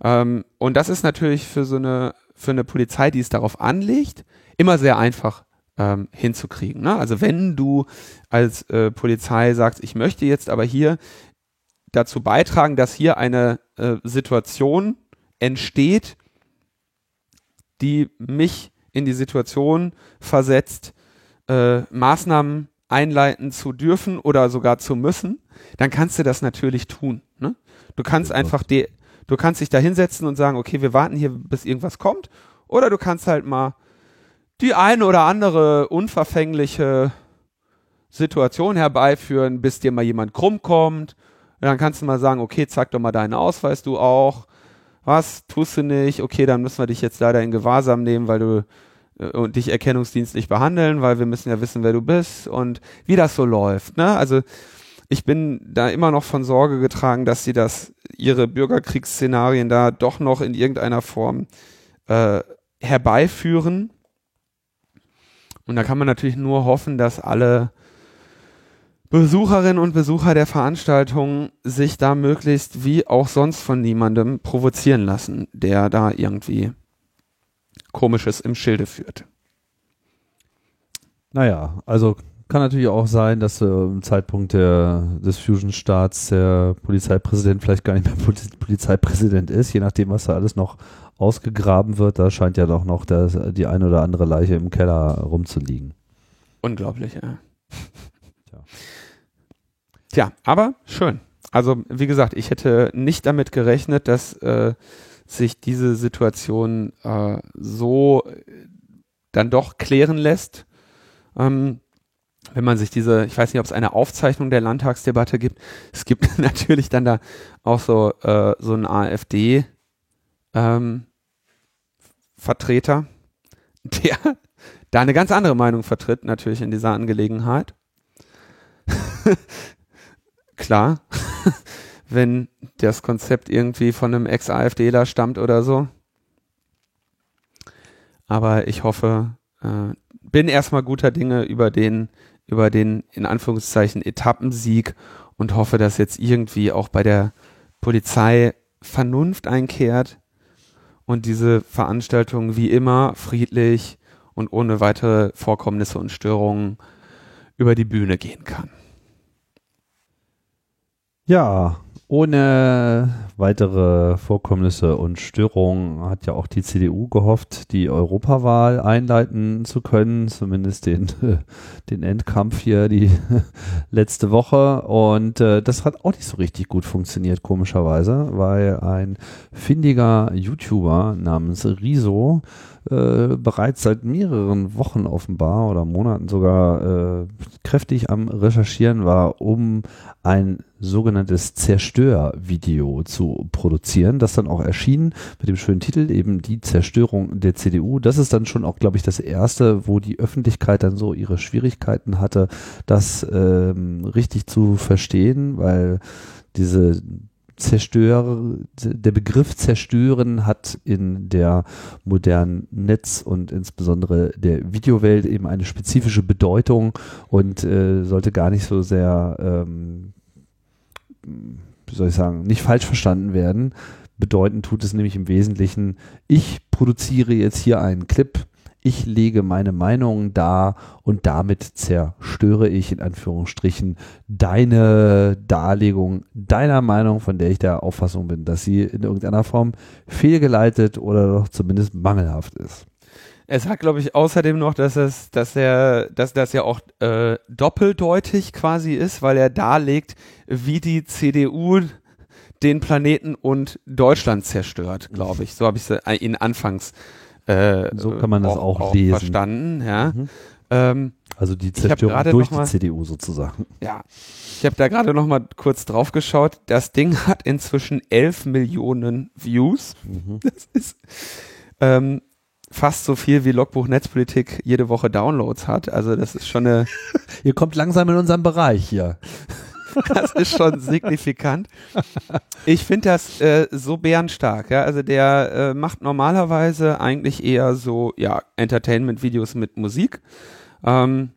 ähm, und das ist natürlich für so eine für eine Polizei, die es darauf anlegt, immer sehr einfach ähm, hinzukriegen. Ne? Also wenn du als äh, Polizei sagst, ich möchte jetzt aber hier dazu beitragen, dass hier eine äh, Situation entsteht, die mich in die Situation versetzt, äh, Maßnahmen einleiten zu dürfen oder sogar zu müssen, dann kannst du das natürlich tun. Ne? Du kannst einfach de du kannst dich da hinsetzen und sagen, okay, wir warten hier, bis irgendwas kommt, oder du kannst halt mal die eine oder andere unverfängliche Situation herbeiführen, bis dir mal jemand krumm kommt. dann kannst du mal sagen, okay, zeig doch mal deinen Ausweis, du auch. Was, tust du nicht? Okay, dann müssen wir dich jetzt leider in Gewahrsam nehmen, weil du und dich erkennungsdienstlich behandeln, weil wir müssen ja wissen, wer du bist und wie das so läuft. Ne? Also ich bin da immer noch von Sorge getragen, dass sie das, ihre Bürgerkriegsszenarien da doch noch in irgendeiner Form äh, herbeiführen. Und da kann man natürlich nur hoffen, dass alle Besucherinnen und Besucher der Veranstaltung sich da möglichst wie auch sonst von niemandem provozieren lassen, der da irgendwie Komisches im Schilde führt. Naja, also kann natürlich auch sein, dass äh, im Zeitpunkt der, des Fusion-Starts der Polizeipräsident vielleicht gar nicht mehr Poliz Polizeipräsident ist, je nachdem, was da alles noch ausgegraben wird. Da scheint ja doch noch das, die eine oder andere Leiche im Keller rumzuliegen. Unglaublich, ja. Tja. Tja, aber schön. Also, wie gesagt, ich hätte nicht damit gerechnet, dass äh, sich diese Situation äh, so dann doch klären lässt. Ähm, wenn man sich diese, ich weiß nicht, ob es eine Aufzeichnung der Landtagsdebatte gibt. Es gibt natürlich dann da auch so, äh, so einen AfD ähm, der da eine ganz andere Meinung vertritt, natürlich in dieser Angelegenheit. Klar, wenn das Konzept irgendwie von einem Ex-AfDler stammt oder so. Aber ich hoffe, äh, bin erstmal guter Dinge über den, über den in Anführungszeichen Etappensieg und hoffe, dass jetzt irgendwie auch bei der Polizei Vernunft einkehrt und diese Veranstaltung wie immer friedlich und ohne weitere Vorkommnisse und Störungen über die Bühne gehen kann. Ja, ohne weitere Vorkommnisse und Störungen hat ja auch die CDU gehofft, die Europawahl einleiten zu können, zumindest den, den Endkampf hier die letzte Woche. Und äh, das hat auch nicht so richtig gut funktioniert, komischerweise, weil ein findiger YouTuber namens Riso äh, bereits seit mehreren Wochen offenbar oder Monaten sogar äh, kräftig am Recherchieren war, um ein sogenanntes Zerstörvideo zu produzieren, das dann auch erschien mit dem schönen Titel eben die Zerstörung der CDU. Das ist dann schon auch, glaube ich, das erste, wo die Öffentlichkeit dann so ihre Schwierigkeiten hatte, das ähm, richtig zu verstehen, weil diese Zerstör, der Begriff zerstören hat in der modernen Netz- und insbesondere der Videowelt eben eine spezifische Bedeutung und äh, sollte gar nicht so sehr, ähm, soll ich sagen, nicht falsch verstanden werden. Bedeuten tut es nämlich im Wesentlichen, ich produziere jetzt hier einen Clip, ich lege meine Meinung dar und damit zerstöre ich in Anführungsstrichen deine Darlegung deiner Meinung, von der ich der Auffassung bin, dass sie in irgendeiner Form fehlgeleitet oder doch zumindest mangelhaft ist. Er sagt, glaube ich, außerdem noch, dass es, dass er, dass das ja auch äh, doppeldeutig quasi ist, weil er darlegt, wie die CDU den Planeten und Deutschland zerstört, glaube ich. So habe ich es ihn anfangs äh, so kann man das auch, auch lesen. verstanden, ja. Mhm. Ähm, also die Zerstörung durch die mal, CDU sozusagen. Ja, ich habe da gerade noch mal kurz drauf geschaut. Das Ding hat inzwischen 11 Millionen Views. Mhm. Das ist ähm, fast so viel wie Logbuch Netzpolitik jede Woche Downloads hat. Also das ist schon eine. Ihr kommt langsam in unseren Bereich hier. das ist schon signifikant. Ich finde das äh, so bärenstark. Ja? Also der äh, macht normalerweise eigentlich eher so ja Entertainment-Videos mit Musik. Ähm,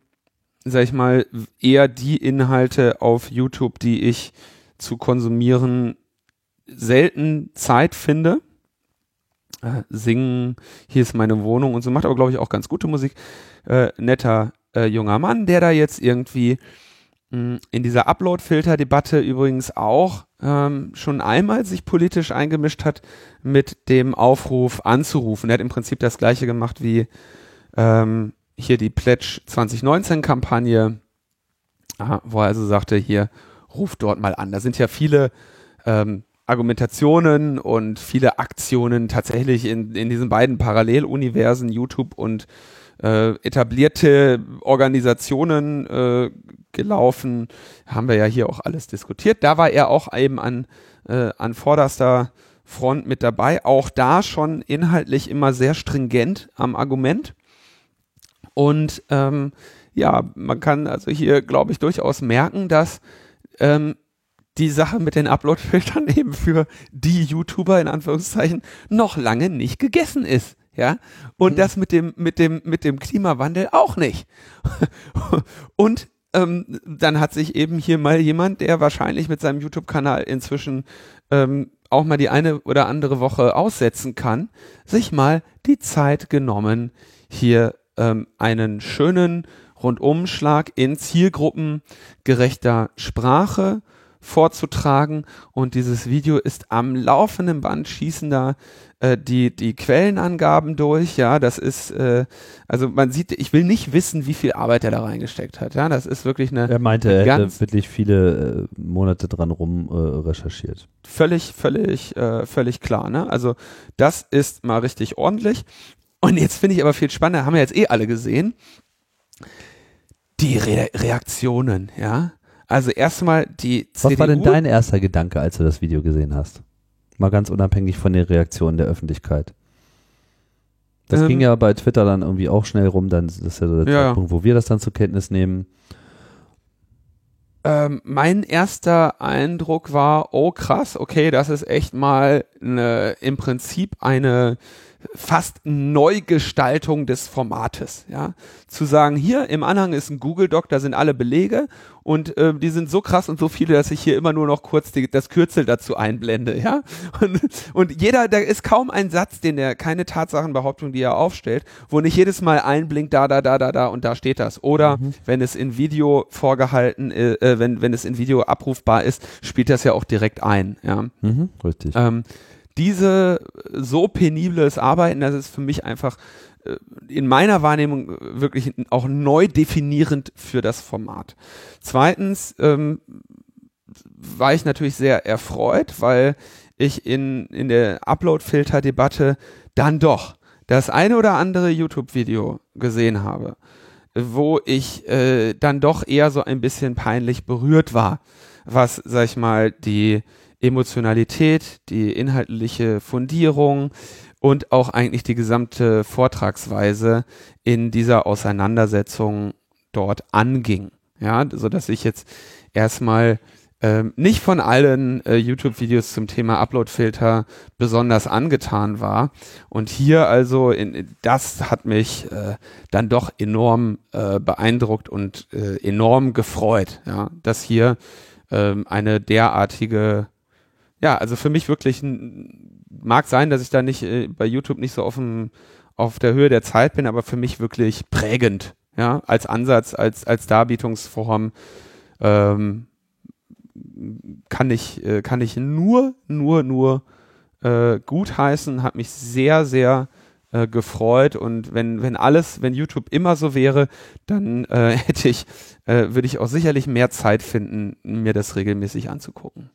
sag ich mal, eher die Inhalte auf YouTube, die ich zu konsumieren selten Zeit finde. Äh, singen, hier ist meine Wohnung und so, macht aber, glaube ich, auch ganz gute Musik. Äh, netter äh, junger Mann, der da jetzt irgendwie mh, hm, in dieser Upload-Filter-Debatte übrigens auch ähm, schon einmal sich politisch eingemischt hat mit dem Aufruf anzurufen. Er hat im Prinzip das gleiche gemacht wie ähm, hier die Pledge 2019 Kampagne, wo er also sagte, hier ruft dort mal an. Da sind ja viele ähm, Argumentationen und viele Aktionen tatsächlich in, in diesen beiden Paralleluniversen, YouTube und äh, etablierte Organisationen äh, gelaufen. Haben wir ja hier auch alles diskutiert. Da war er auch eben an, äh, an vorderster Front mit dabei. Auch da schon inhaltlich immer sehr stringent am Argument. Und ähm, ja, man kann also hier, glaube ich, durchaus merken, dass ähm, die Sache mit den Upload-Filtern eben für die YouTuber in Anführungszeichen noch lange nicht gegessen ist. Ja, und mhm. das mit dem, mit dem, mit dem Klimawandel auch nicht. und ähm, dann hat sich eben hier mal jemand, der wahrscheinlich mit seinem YouTube-Kanal inzwischen ähm, auch mal die eine oder andere Woche aussetzen kann, sich mal die Zeit genommen, hier ähm, einen schönen Rundumschlag in zielgruppengerechter Sprache vorzutragen. Und dieses Video ist am laufenden Band schießen da äh, die die Quellenangaben durch. Ja das ist äh, also man sieht ich will nicht wissen wie viel Arbeit er da reingesteckt hat. Ja das ist wirklich eine er meinte er hätte wirklich viele äh, Monate dran rum äh, recherchiert. Völlig völlig äh, völlig klar ne? Also das ist mal richtig ordentlich. Und jetzt finde ich aber viel spannender, haben wir jetzt eh alle gesehen, die Re Reaktionen, ja. Also erstmal die Was CDU war denn dein erster Gedanke, als du das Video gesehen hast? Mal ganz unabhängig von den Reaktionen der Öffentlichkeit. Das ähm, ging ja bei Twitter dann irgendwie auch schnell rum, dann das ist ja so der ja. Zeitpunkt, wo wir das dann zur Kenntnis nehmen. Ähm, mein erster Eindruck war, oh krass, okay, das ist echt mal eine, im Prinzip eine fast Neugestaltung des Formates. Ja? Zu sagen, hier im Anhang ist ein Google Doc, da sind alle Belege und äh, die sind so krass und so viele, dass ich hier immer nur noch kurz die, das Kürzel dazu einblende. Ja? Und, und jeder, da ist kaum ein Satz, den der, keine Tatsachenbehauptung, die er aufstellt, wo nicht jedes Mal einblinkt, da, da, da, da, da und da steht das. Oder mhm. wenn es in Video vorgehalten, äh, äh, wenn, wenn es in Video abrufbar ist, spielt das ja auch direkt ein. Ja? Mhm, richtig. Ähm, diese so penibles Arbeiten, das ist für mich einfach äh, in meiner Wahrnehmung wirklich auch neu definierend für das Format. Zweitens ähm, war ich natürlich sehr erfreut, weil ich in, in der Upload-Filter-Debatte dann doch das eine oder andere YouTube-Video gesehen habe, wo ich äh, dann doch eher so ein bisschen peinlich berührt war, was, sag ich mal, die Emotionalität, die inhaltliche Fundierung und auch eigentlich die gesamte Vortragsweise in dieser Auseinandersetzung dort anging. Ja, so dass ich jetzt erstmal ähm, nicht von allen äh, YouTube-Videos zum Thema Upload-Filter besonders angetan war. Und hier also, in, das hat mich äh, dann doch enorm äh, beeindruckt und äh, enorm gefreut, ja, dass hier ähm, eine derartige ja, also für mich wirklich mag sein, dass ich da nicht äh, bei YouTube nicht so dem, auf der Höhe der Zeit bin, aber für mich wirklich prägend, ja, als Ansatz, als, als Darbietungsform ähm, kann ich, äh, kann ich nur, nur, nur äh, gut heißen, hat mich sehr, sehr äh, gefreut und wenn, wenn alles, wenn YouTube immer so wäre, dann äh, hätte ich, äh, würde ich auch sicherlich mehr Zeit finden, mir das regelmäßig anzugucken.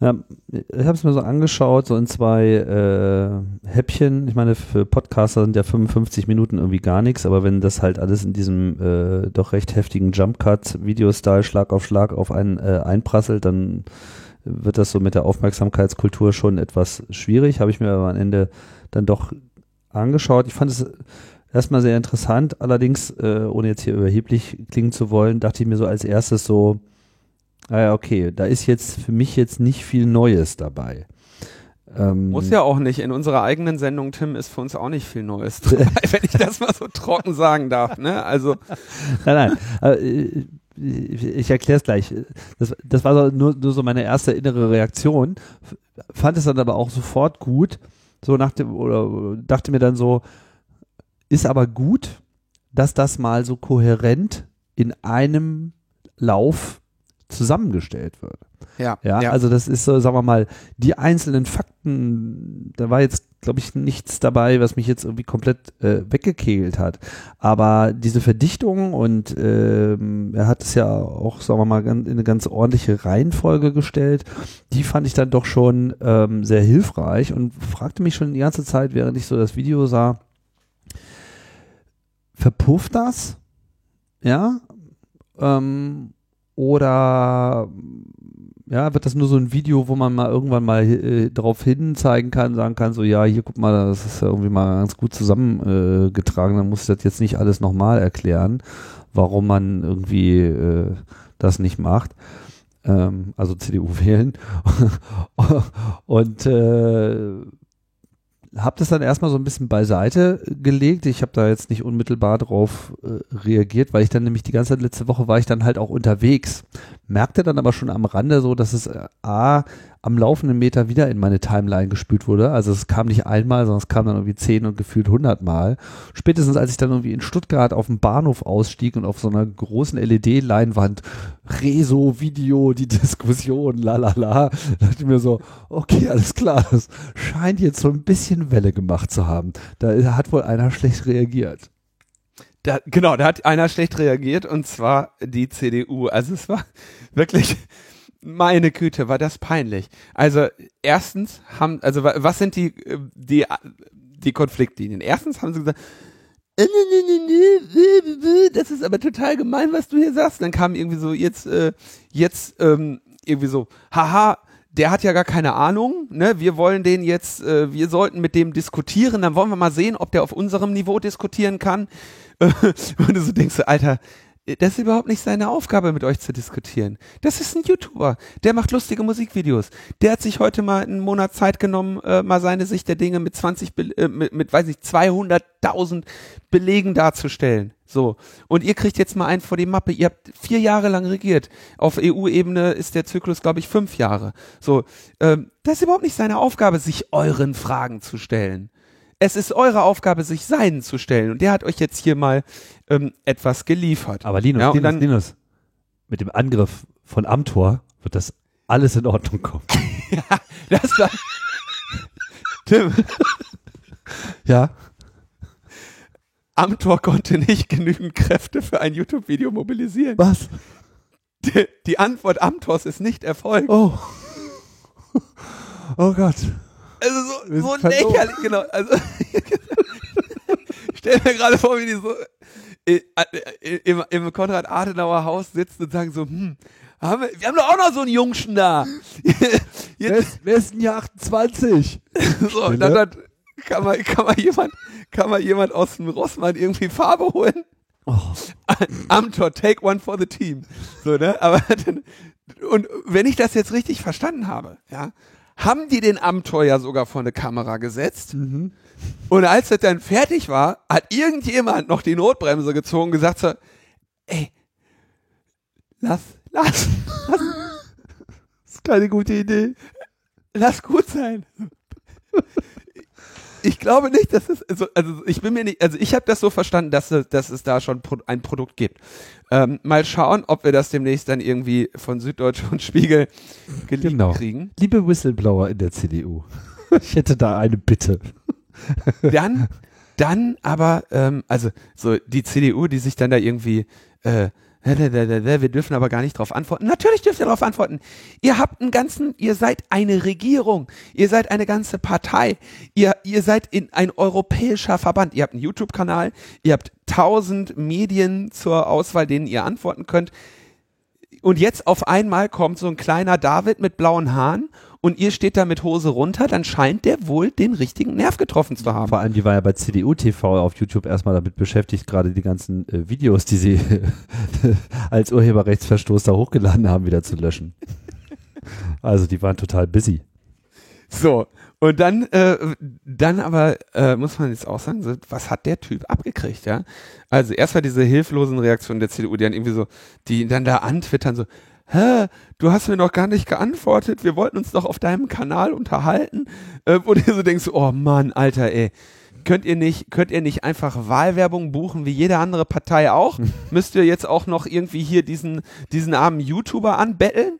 Ja, ich habe es mir so angeschaut, so in zwei äh, Häppchen. Ich meine, für Podcaster sind ja 55 Minuten irgendwie gar nichts, aber wenn das halt alles in diesem äh, doch recht heftigen Jump-Cut, Video-Style, Schlag auf Schlag auf einen äh, einprasselt, dann wird das so mit der Aufmerksamkeitskultur schon etwas schwierig. Habe ich mir aber am Ende dann doch angeschaut. Ich fand es erstmal sehr interessant, allerdings, äh, ohne jetzt hier überheblich klingen zu wollen, dachte ich mir so als erstes so, Ah okay, da ist jetzt für mich jetzt nicht viel Neues dabei. Ähm, Muss ja auch nicht. In unserer eigenen Sendung, Tim, ist für uns auch nicht viel Neues dabei, wenn ich das mal so trocken sagen darf. Ne? Also nein, nein. Äh, ich erkläre es gleich. Das, das war so, nur, nur so meine erste innere Reaktion. Fand es dann aber auch sofort gut. So nach dem, oder dachte mir dann so, ist aber gut, dass das mal so kohärent in einem Lauf zusammengestellt wird. Ja, ja, ja. Also das ist so, sagen wir mal, die einzelnen Fakten, da war jetzt, glaube ich, nichts dabei, was mich jetzt irgendwie komplett äh, weggekegelt hat. Aber diese Verdichtung und ähm, er hat es ja auch, sagen wir mal, in eine ganz ordentliche Reihenfolge gestellt, die fand ich dann doch schon ähm, sehr hilfreich und fragte mich schon die ganze Zeit, während ich so das Video sah, verpufft das? Ja, ähm, oder ja, wird das nur so ein Video, wo man mal irgendwann mal äh, darauf hin zeigen kann, sagen kann, so ja, hier guck mal, das ist irgendwie mal ganz gut zusammengetragen, äh, dann muss ich das jetzt nicht alles nochmal erklären, warum man irgendwie äh, das nicht macht. Ähm, also CDU wählen. Und äh, habe das dann erstmal so ein bisschen beiseite gelegt. Ich habe da jetzt nicht unmittelbar drauf äh, reagiert, weil ich dann nämlich die ganze letzte Woche war ich dann halt auch unterwegs. Merkte dann aber schon am Rande so, dass es äh, A, am laufenden Meter wieder in meine Timeline gespült wurde. Also es kam nicht einmal, sondern es kam dann irgendwie zehn und gefühlt hundertmal. Spätestens als ich dann irgendwie in Stuttgart auf dem Bahnhof ausstieg und auf so einer großen LED-Leinwand Reso, Video, die Diskussion, lalala, dachte ich mir so, okay, alles klar, das scheint jetzt so ein bisschen Welle gemacht zu haben. Da hat wohl einer schlecht reagiert. Da, genau, da hat einer schlecht reagiert und zwar die CDU. Also es war wirklich, meine Güte, war das peinlich. Also erstens haben, also was sind die, die, die Konfliktlinien? Erstens haben sie gesagt, äh, das ist aber total gemein, was du hier sagst. Dann kam irgendwie so, jetzt, äh, jetzt ähm, irgendwie so, haha, der hat ja gar keine Ahnung, ne? Wir wollen den jetzt, äh, wir sollten mit dem diskutieren, dann wollen wir mal sehen, ob der auf unserem Niveau diskutieren kann. Und du so denkst, Alter, das ist überhaupt nicht seine Aufgabe, mit euch zu diskutieren. Das ist ein YouTuber, der macht lustige Musikvideos. Der hat sich heute mal einen Monat Zeit genommen, äh, mal seine Sicht der Dinge mit 20, Be äh, mit, mit, weiß ich, 200.000 Belegen darzustellen. So. Und ihr kriegt jetzt mal einen vor die Mappe. Ihr habt vier Jahre lang regiert. Auf EU-Ebene ist der Zyklus, glaube ich, fünf Jahre. So. Ähm, das ist überhaupt nicht seine Aufgabe, sich euren Fragen zu stellen. Es ist eure Aufgabe, sich seinen zu stellen. Und der hat euch jetzt hier mal ähm, etwas geliefert. Aber Linus, ja, Linus, dann, Linus, mit dem Angriff von Amtor wird das alles in Ordnung kommen. ja, das war. Tim. ja. Amtor konnte nicht genügend Kräfte für ein YouTube-Video mobilisieren. Was? Die, die Antwort Amtors ist nicht erfolgt. Oh. Oh Gott. Also so, so lächerlich, genau. Also stell mir gerade vor, wie die so äh, äh, im, im Konrad-Adenauer-Haus sitzen und sagen so, hm, haben wir, wir haben doch auch noch so einen Jungschen da. wer, ist, wer ist denn hier 28? so, und dann, dann kann man, kann man jemand, kann man jemand aus dem Rossmann irgendwie Farbe holen? Oh. Amtor, take one for the team. So, ne? Aber dann, und wenn ich das jetzt richtig verstanden habe, ja, haben die den Abenteuer sogar vor eine Kamera gesetzt. Mhm. Und als das dann fertig war, hat irgendjemand noch die Notbremse gezogen und gesagt so, ey, lass, lass, lass. Das ist keine gute Idee. Lass gut sein ich glaube nicht, dass es, also, also ich bin mir nicht, also ich habe das so verstanden, dass, dass es da schon ein Produkt gibt. Ähm, mal schauen, ob wir das demnächst dann irgendwie von Süddeutsche und Spiegel geliefert genau. kriegen. Liebe Whistleblower in der CDU, ich hätte da eine Bitte. Dann, dann aber, ähm, also so die CDU, die sich dann da irgendwie äh, wir dürfen aber gar nicht darauf antworten. Natürlich dürft ihr darauf antworten. Ihr habt einen ganzen, ihr seid eine Regierung, ihr seid eine ganze Partei, ihr, ihr seid in ein europäischer Verband, ihr habt einen YouTube-Kanal, ihr habt tausend Medien zur Auswahl, denen ihr antworten könnt. Und jetzt auf einmal kommt so ein kleiner David mit blauen Haaren und ihr steht da mit Hose runter, dann scheint der wohl den richtigen Nerv getroffen zu haben. Vor allem, die war ja bei CDU TV auf YouTube erstmal damit beschäftigt, gerade die ganzen äh, Videos, die sie als Urheberrechtsverstoß da hochgeladen haben, wieder zu löschen. Also die waren total busy. So, und dann, äh, dann aber äh, muss man jetzt auch sagen, so, was hat der Typ abgekriegt, ja? Also erst war diese hilflosen Reaktionen der CDU, die dann irgendwie so, die dann da antwittern, so, hä, du hast mir noch gar nicht geantwortet, wir wollten uns doch auf deinem Kanal unterhalten, äh, wo du so denkst, oh Mann, Alter, ey, könnt ihr nicht, könnt ihr nicht einfach Wahlwerbung buchen, wie jede andere Partei auch? Müsst ihr jetzt auch noch irgendwie hier diesen, diesen armen YouTuber anbetteln?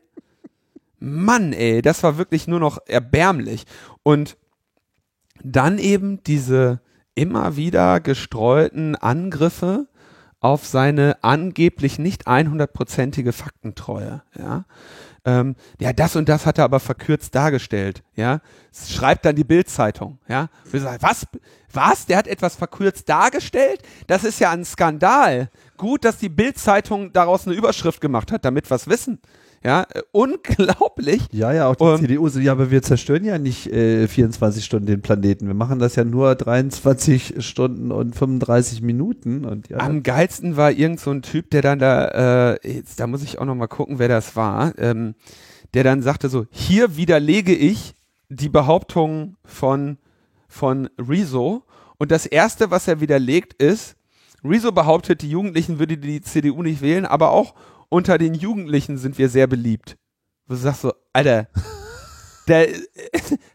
Mann, ey, das war wirklich nur noch erbärmlich. Und dann eben diese immer wieder gestreuten Angriffe auf seine angeblich nicht 100%ige Faktentreue, ja. Ähm, ja, das und das hat er aber verkürzt dargestellt, ja. Schreibt dann die Bildzeitung, ja. Was? Was? Der hat etwas verkürzt dargestellt? Das ist ja ein Skandal. Gut, dass die Bildzeitung daraus eine Überschrift gemacht hat, damit wir es wissen. Ja, äh, unglaublich. Ja, ja, auch die um, CDU so, ja, aber wir zerstören ja nicht äh, 24 Stunden den Planeten. Wir machen das ja nur 23 Stunden und 35 Minuten. Und ja. Am geilsten war irgend so ein Typ, der dann da, äh, jetzt, da muss ich auch noch mal gucken, wer das war, ähm, der dann sagte so, hier widerlege ich die Behauptung von, von Rezo. Und das erste, was er widerlegt, ist, Rezo behauptet, die Jugendlichen würde die CDU nicht wählen, aber auch unter den Jugendlichen sind wir sehr beliebt. Wo du sagst so, Alter, der,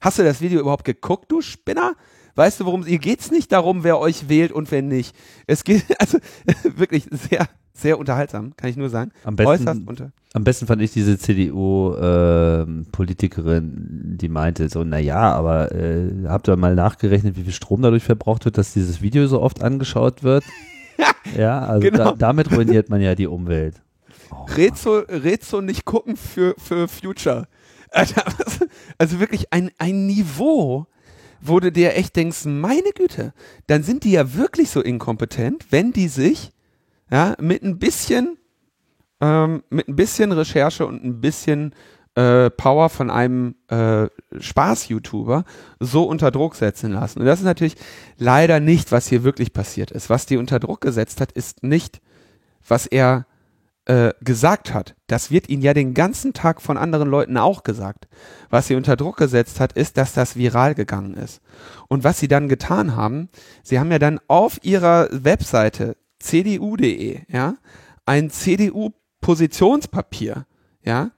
hast du das Video überhaupt geguckt, du Spinner? Weißt du, worum es, hier geht's nicht darum, wer euch wählt und wer nicht. Es geht, also, wirklich sehr, sehr unterhaltsam, kann ich nur sagen. Am besten, am besten fand ich diese CDU-Politikerin, äh, die meinte so, na ja, aber äh, habt ihr mal nachgerechnet, wie viel Strom dadurch verbraucht wird, dass dieses Video so oft angeschaut wird? ja, also genau. da, damit ruiniert man ja die Umwelt. Rezo, Rezo nicht gucken für, für Future. Also wirklich ein, ein Niveau, wo du dir echt denkst, meine Güte, dann sind die ja wirklich so inkompetent, wenn die sich ja, mit ein bisschen, ähm, mit ein bisschen Recherche und ein bisschen äh, Power von einem äh, Spaß-YouTuber so unter Druck setzen lassen. Und das ist natürlich leider nicht, was hier wirklich passiert ist. Was die unter Druck gesetzt hat, ist nicht, was er äh, gesagt hat, das wird ihnen ja den ganzen Tag von anderen Leuten auch gesagt. Was sie unter Druck gesetzt hat, ist, dass das viral gegangen ist. Und was sie dann getan haben, sie haben ja dann auf ihrer Webseite cdu.de, ja, ein CDU-Positionspapier, ja,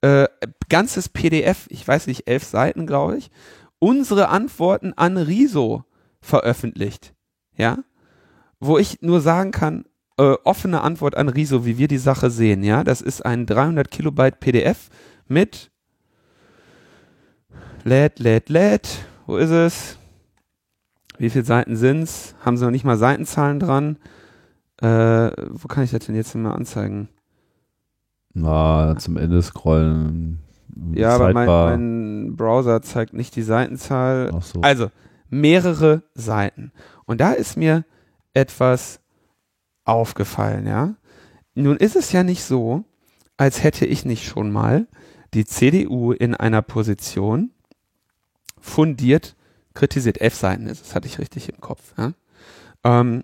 äh, ganzes PDF, ich weiß nicht, elf Seiten, glaube ich, unsere Antworten an Riso veröffentlicht, ja, wo ich nur sagen kann, äh, offene Antwort an Riso, wie wir die Sache sehen. Ja, das ist ein 300 Kilobyte PDF mit lädt, lädt, lädt. Wo ist es? Wie viele Seiten sind's? Haben sie noch nicht mal Seitenzahlen dran? Äh, wo kann ich das denn jetzt mal anzeigen? Na, zum Ende scrollen. Ja, aber mein, mein, Browser zeigt nicht die Seitenzahl. So. Also, mehrere Seiten. Und da ist mir etwas aufgefallen, ja. Nun ist es ja nicht so, als hätte ich nicht schon mal die CDU in einer Position fundiert kritisiert. F-Seiten ist, das hatte ich richtig im Kopf. Ja? Ähm,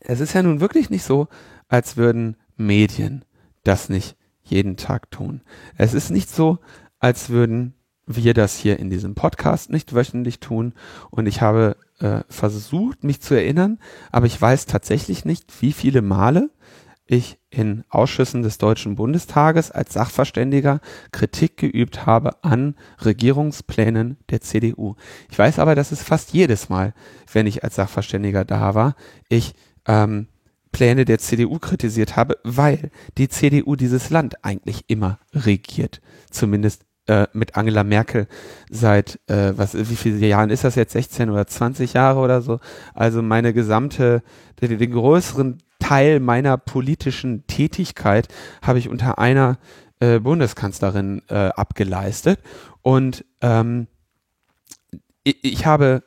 es ist ja nun wirklich nicht so, als würden Medien das nicht jeden Tag tun. Es ist nicht so, als würden wir das hier in diesem Podcast nicht wöchentlich tun. Und ich habe äh, versucht, mich zu erinnern, aber ich weiß tatsächlich nicht, wie viele Male ich in Ausschüssen des Deutschen Bundestages als Sachverständiger Kritik geübt habe an Regierungsplänen der CDU. Ich weiß aber, dass es fast jedes Mal, wenn ich als Sachverständiger da war, ich ähm, Pläne der CDU kritisiert habe, weil die CDU dieses Land eigentlich immer regiert. Zumindest äh, mit Angela Merkel seit, äh, was, wie viele Jahren ist das jetzt, 16 oder 20 Jahre oder so. Also meine gesamte, den, den größeren Teil meiner politischen Tätigkeit habe ich unter einer äh, Bundeskanzlerin äh, abgeleistet. Und ähm, ich, ich habe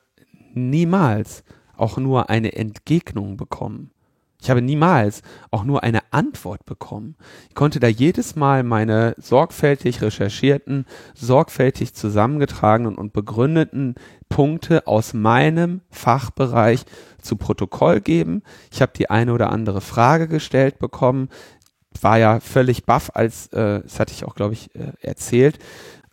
niemals auch nur eine Entgegnung bekommen. Ich habe niemals auch nur eine Antwort bekommen. Ich konnte da jedes Mal meine sorgfältig recherchierten, sorgfältig zusammengetragenen und begründeten Punkte aus meinem Fachbereich zu Protokoll geben. Ich habe die eine oder andere Frage gestellt bekommen, war ja völlig baff, als, äh, das hatte ich auch, glaube ich, äh, erzählt,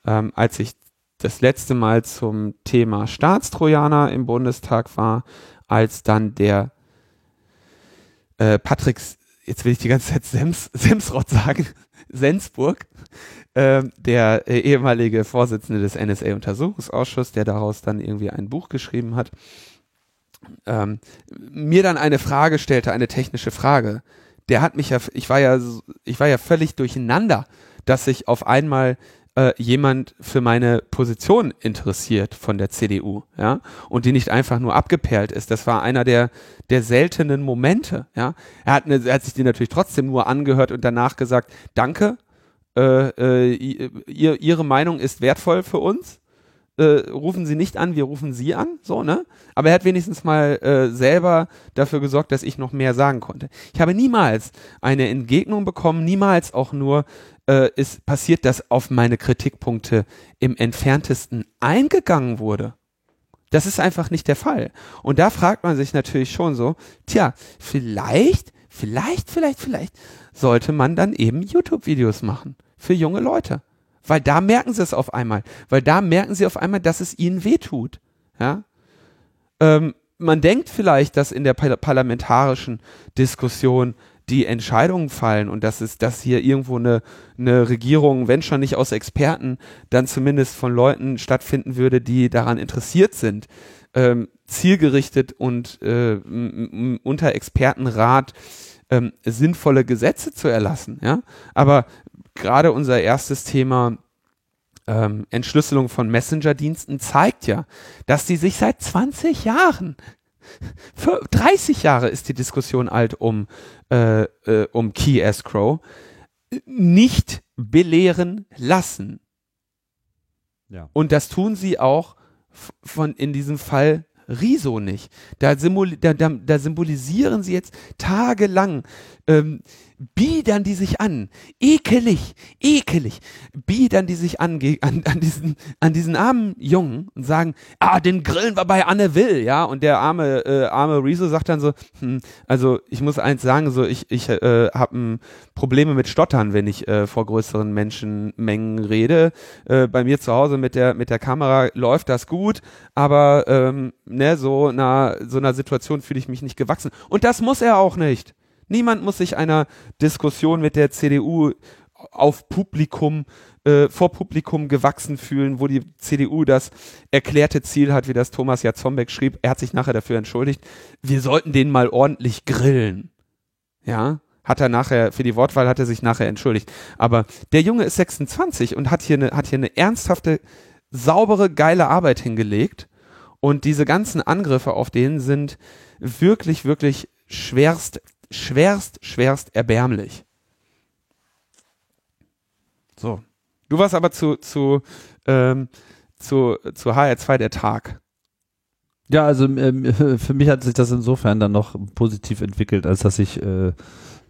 ähm, als ich das letzte Mal zum Thema Staatstrojaner im Bundestag war, als dann der äh, Patrick, jetzt will ich die ganze Zeit Sems, Semsrott sagen, Sensburg, äh, der ehemalige Vorsitzende des NSA-Untersuchungsausschusses, der daraus dann irgendwie ein Buch geschrieben hat, ähm, mir dann eine Frage stellte, eine technische Frage. Der hat mich ja, ich war ja, ich war ja völlig durcheinander, dass ich auf einmal äh, jemand für meine Position interessiert von der CDU, ja, und die nicht einfach nur abgeperlt ist. Das war einer der, der seltenen Momente, ja. Er hat, ne, er hat sich die natürlich trotzdem nur angehört und danach gesagt, danke, äh, äh, ihr, Ihre Meinung ist wertvoll für uns. Äh, rufen Sie nicht an, wir rufen Sie an, so, ne? Aber er hat wenigstens mal äh, selber dafür gesorgt, dass ich noch mehr sagen konnte. Ich habe niemals eine Entgegnung bekommen, niemals auch nur äh, ist passiert, dass auf meine Kritikpunkte im entferntesten eingegangen wurde. Das ist einfach nicht der Fall. Und da fragt man sich natürlich schon so, tja, vielleicht, vielleicht, vielleicht, vielleicht sollte man dann eben YouTube-Videos machen für junge Leute. Weil da merken sie es auf einmal. Weil da merken sie auf einmal, dass es ihnen wehtut. Ja? Ähm, man denkt vielleicht, dass in der parlamentarischen Diskussion die Entscheidungen fallen und dass es, dass hier irgendwo eine, eine Regierung, wenn schon nicht aus Experten, dann zumindest von Leuten stattfinden würde, die daran interessiert sind, ähm, zielgerichtet und äh, unter Expertenrat ähm, sinnvolle Gesetze zu erlassen. Ja, aber gerade unser erstes Thema ähm, Entschlüsselung von Messenger-Diensten zeigt ja, dass die sich seit 20 Jahren 30 Jahre ist die Diskussion alt um, äh, äh, um Key Escrow. Nicht belehren lassen. Ja. Und das tun sie auch von in diesem Fall Riso nicht. Da, da, da, da symbolisieren sie jetzt tagelang ähm, biedern die sich an. Ekelig, ekelig. Biedern die sich an, an, an, diesen, an diesen armen Jungen und sagen, ah, den grillen wir bei Anne Will, ja. Und der arme, äh, arme Rezo sagt dann so, hm, also ich muss eins sagen, so ich, ich äh, habe Probleme mit Stottern, wenn ich äh, vor größeren Menschenmengen rede. Äh, bei mir zu Hause mit der, mit der Kamera läuft das gut, aber ähm, ne, so einer, so einer Situation fühle ich mich nicht gewachsen. Und das muss er auch nicht. Niemand muss sich einer Diskussion mit der CDU auf Publikum, äh, vor Publikum gewachsen fühlen, wo die CDU das erklärte Ziel hat, wie das Thomas Jatzombeck schrieb. Er hat sich nachher dafür entschuldigt. Wir sollten den mal ordentlich grillen. Ja, hat er nachher, für die Wortwahl hat er sich nachher entschuldigt. Aber der Junge ist 26 und hat hier eine, hat hier eine ernsthafte, saubere, geile Arbeit hingelegt. Und diese ganzen Angriffe auf den sind wirklich, wirklich schwerst schwerst, schwerst erbärmlich. So. Du warst aber zu, zu, ähm, zu, zu HR2 der Tag. Ja, also ähm, für mich hat sich das insofern dann noch positiv entwickelt, als dass ich äh,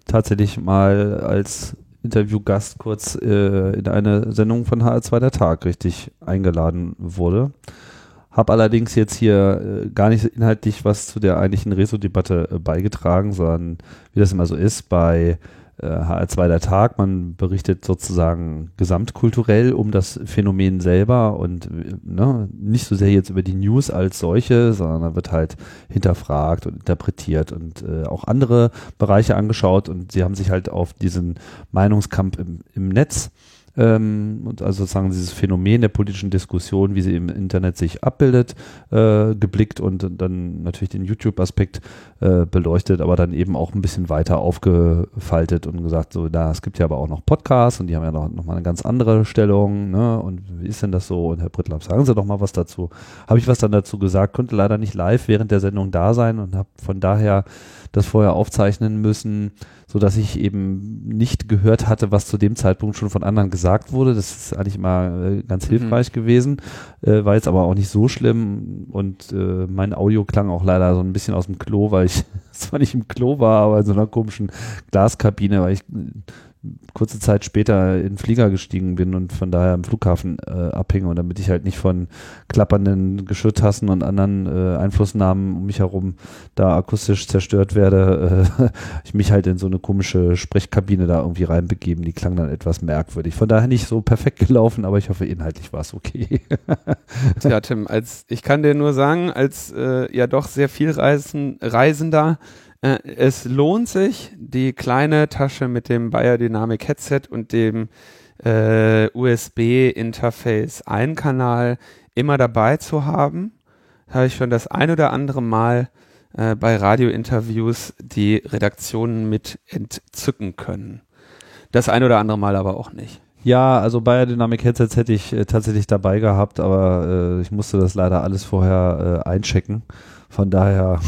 tatsächlich mal als Interviewgast kurz äh, in eine Sendung von HR2 der Tag richtig eingeladen wurde. Habe allerdings jetzt hier äh, gar nicht inhaltlich was zu der eigentlichen Reso-Debatte äh, beigetragen, sondern wie das immer so ist bei äh, HR2 der Tag, man berichtet sozusagen gesamtkulturell um das Phänomen selber und äh, ne, nicht so sehr jetzt über die News als solche, sondern da wird halt hinterfragt und interpretiert und äh, auch andere Bereiche angeschaut und sie haben sich halt auf diesen Meinungskampf im, im Netz ähm, also sozusagen dieses Phänomen der politischen Diskussion, wie sie im Internet sich abbildet, äh, geblickt und dann natürlich den YouTube-Aspekt äh, beleuchtet, aber dann eben auch ein bisschen weiter aufgefaltet und gesagt, so, da, es gibt ja aber auch noch Podcasts und die haben ja noch, noch mal eine ganz andere Stellung, ne? Und wie ist denn das so? Und Herr Brittlaff, sagen Sie doch mal was dazu. Habe ich was dann dazu gesagt, konnte leider nicht live während der Sendung da sein und habe von daher das vorher aufzeichnen müssen, so dass ich eben nicht gehört hatte, was zu dem Zeitpunkt schon von anderen gesagt wurde. Das ist eigentlich immer äh, ganz mhm. hilfreich mhm. gewesen, äh, war jetzt aber auch nicht so schlimm und äh, mein Audio klang auch leider so ein bisschen aus dem Klo, weil ich zwar nicht im Klo war, aber in so einer komischen Glaskabine, weil ich kurze Zeit später in den Flieger gestiegen bin und von daher am Flughafen äh, abhänge und damit ich halt nicht von klappernden Geschirrtassen und anderen äh, Einflussnahmen um mich herum da akustisch zerstört werde, äh, ich mich halt in so eine komische Sprechkabine da irgendwie reinbegeben. Die klang dann etwas merkwürdig. Von daher nicht so perfekt gelaufen, aber ich hoffe, inhaltlich war es okay. Tja, Tim, als ich kann dir nur sagen, als äh, ja doch sehr viel Reisen, Reisender, es lohnt sich, die kleine Tasche mit dem Biodynamic Headset und dem äh, USB-Interface Ein-Kanal immer dabei zu haben. Habe ich schon das ein oder andere Mal äh, bei Radiointerviews die Redaktionen mit entzücken können. Das ein oder andere Mal aber auch nicht. Ja, also Biodynamic Headsets hätte ich äh, tatsächlich dabei gehabt, aber äh, ich musste das leider alles vorher äh, einchecken. Von daher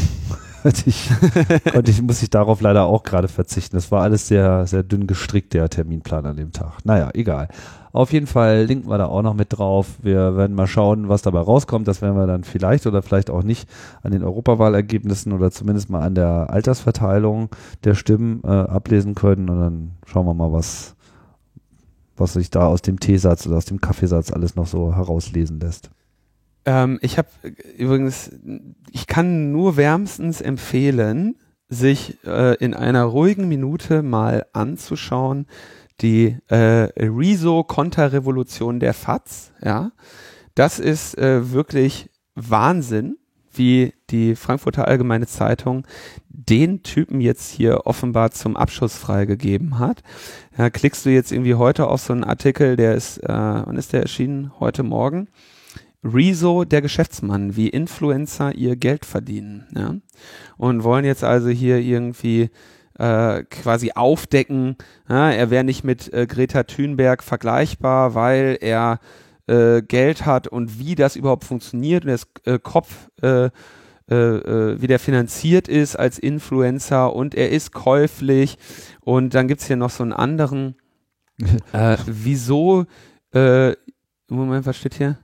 ich, konnte ich, muss ich darauf leider auch gerade verzichten. Das war alles sehr, sehr dünn gestrickt, der Terminplan an dem Tag. Naja, egal. Auf jeden Fall linken wir da auch noch mit drauf. Wir werden mal schauen, was dabei rauskommt. Das werden wir dann vielleicht oder vielleicht auch nicht an den Europawahlergebnissen oder zumindest mal an der Altersverteilung der Stimmen äh, ablesen können. Und dann schauen wir mal, was, was sich da aus dem Teesatz oder aus dem Kaffeesatz alles noch so herauslesen lässt. Ähm, ich habe übrigens, ich kann nur wärmstens empfehlen, sich äh, in einer ruhigen Minute mal anzuschauen, die äh, Rezo-Konterrevolution der FATS. Ja, das ist äh, wirklich Wahnsinn, wie die Frankfurter Allgemeine Zeitung den Typen jetzt hier offenbar zum Abschuss freigegeben hat. Ja, klickst du jetzt irgendwie heute auf so einen Artikel, der ist, äh, wann ist der erschienen? Heute Morgen Rezo, der Geschäftsmann, wie Influencer ihr Geld verdienen. Ja? Und wollen jetzt also hier irgendwie äh, quasi aufdecken, ja, er wäre nicht mit äh, Greta Thunberg vergleichbar, weil er äh, Geld hat und wie das überhaupt funktioniert und das äh, Kopf äh, äh, äh, wie der finanziert ist als Influencer und er ist käuflich und dann gibt's hier noch so einen anderen äh, wieso äh, Moment, was steht hier?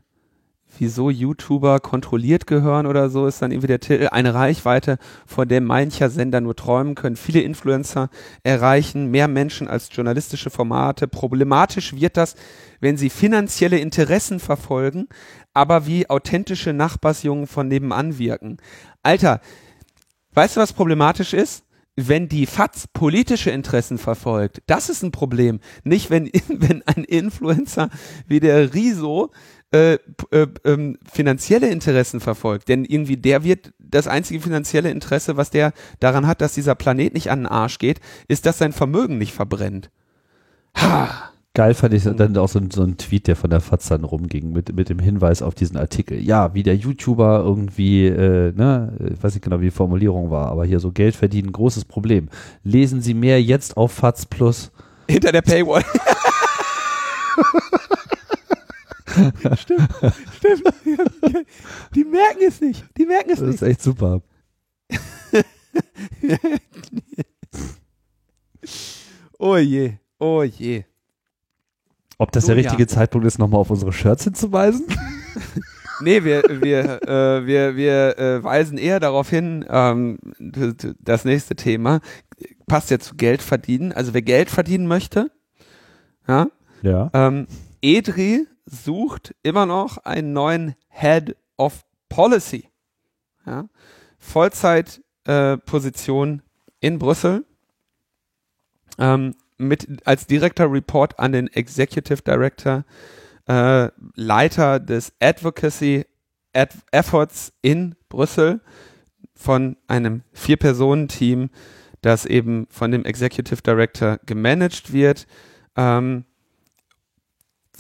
Wieso YouTuber kontrolliert gehören oder so, ist dann irgendwie der Titel. Eine Reichweite, vor der mancher Sender nur träumen können. Viele Influencer erreichen mehr Menschen als journalistische Formate. Problematisch wird das, wenn sie finanzielle Interessen verfolgen, aber wie authentische Nachbarsjungen von nebenan wirken. Alter, weißt du, was problematisch ist? wenn die FATS politische Interessen verfolgt, das ist ein Problem. Nicht, wenn, wenn ein Influencer wie der Riso äh, äh, ähm, finanzielle Interessen verfolgt. Denn irgendwie der wird das einzige finanzielle Interesse, was der daran hat, dass dieser Planet nicht an den Arsch geht, ist, dass sein Vermögen nicht verbrennt. Ha! Geil fand ich dann auch so, so ein Tweet, der von der FAZ dann rumging, mit, mit dem Hinweis auf diesen Artikel. Ja, wie der YouTuber irgendwie, äh, ne, ich weiß nicht genau, wie die Formulierung war, aber hier so Geld verdienen, großes Problem. Lesen Sie mehr jetzt auf FAZ Plus. Hinter der Paywall. stimmt, stimmt. Die merken es nicht. Die merken es das nicht. Das ist echt super. oh je, oh je. Ob das so, der richtige ja. Zeitpunkt ist, nochmal auf unsere Shirts hinzuweisen? nee, wir, wir, äh, wir, wir äh, weisen eher darauf hin, ähm, das nächste Thema passt ja zu Geld verdienen. Also wer Geld verdienen möchte, ja, ja. Ähm, Edri sucht immer noch einen neuen Head of Policy. Ja? Vollzeitposition äh, in Brüssel. Ähm, mit als direkter Report an den Executive Director, äh, Leiter des Advocacy Ad Efforts in Brüssel von einem Vier-Personen-Team, das eben von dem Executive Director gemanagt wird. Ähm,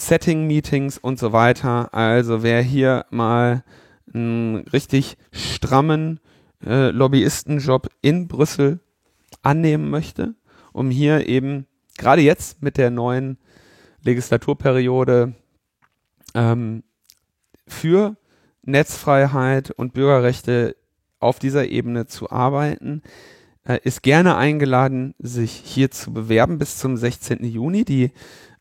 Setting-Meetings und so weiter. Also wer hier mal einen richtig strammen äh, Lobbyistenjob in Brüssel annehmen möchte, um hier eben gerade jetzt mit der neuen Legislaturperiode ähm, für Netzfreiheit und Bürgerrechte auf dieser Ebene zu arbeiten, äh, ist gerne eingeladen, sich hier zu bewerben bis zum 16. Juni. Die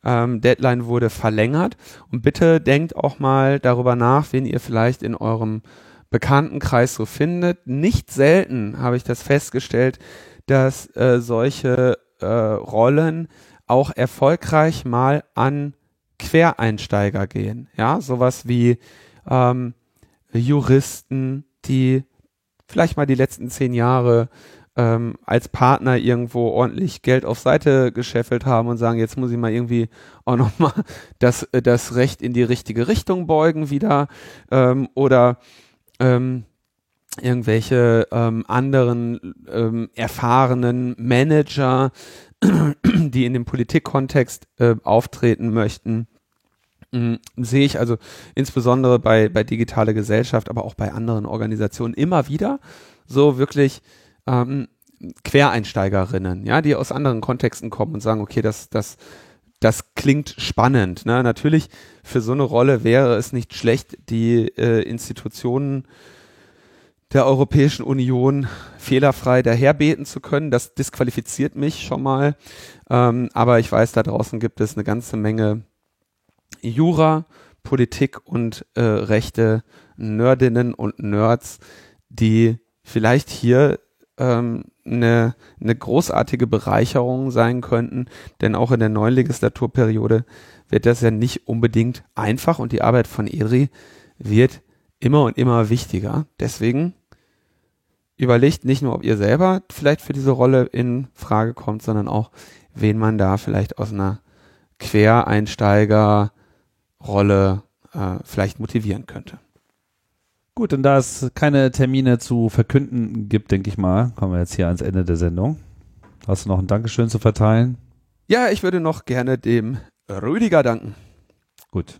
ähm, Deadline wurde verlängert. Und bitte denkt auch mal darüber nach, wen ihr vielleicht in eurem Bekanntenkreis so findet. Nicht selten habe ich das festgestellt, dass äh, solche äh, Rollen auch erfolgreich mal an Quereinsteiger gehen. Ja, sowas wie ähm, Juristen, die vielleicht mal die letzten zehn Jahre ähm, als Partner irgendwo ordentlich Geld auf Seite gescheffelt haben und sagen, jetzt muss ich mal irgendwie auch nochmal das, äh, das Recht in die richtige Richtung beugen wieder ähm, oder ähm, irgendwelche ähm, anderen ähm, erfahrenen Manager, die in dem Politikkontext äh, auftreten möchten, mh, sehe ich also insbesondere bei, bei digitale Gesellschaft, aber auch bei anderen Organisationen immer wieder so wirklich ähm, Quereinsteigerinnen, ja, die aus anderen Kontexten kommen und sagen, okay, das, das, das klingt spannend. Ne? Natürlich für so eine Rolle wäre es nicht schlecht, die äh, Institutionen der Europäischen Union fehlerfrei daherbeten zu können. Das disqualifiziert mich schon mal. Ähm, aber ich weiß, da draußen gibt es eine ganze Menge Jura, Politik und äh, Rechte, Nerdinnen und Nerds, die vielleicht hier ähm, eine, eine großartige Bereicherung sein könnten, denn auch in der neuen Legislaturperiode wird das ja nicht unbedingt einfach und die Arbeit von ERI wird immer und immer wichtiger. Deswegen überlegt nicht nur, ob ihr selber vielleicht für diese Rolle in Frage kommt, sondern auch, wen man da vielleicht aus einer Quereinsteiger-Rolle äh, vielleicht motivieren könnte. Gut, und da es keine Termine zu verkünden gibt, denke ich mal, kommen wir jetzt hier ans Ende der Sendung. Hast du noch ein Dankeschön zu verteilen? Ja, ich würde noch gerne dem Rüdiger danken. Gut,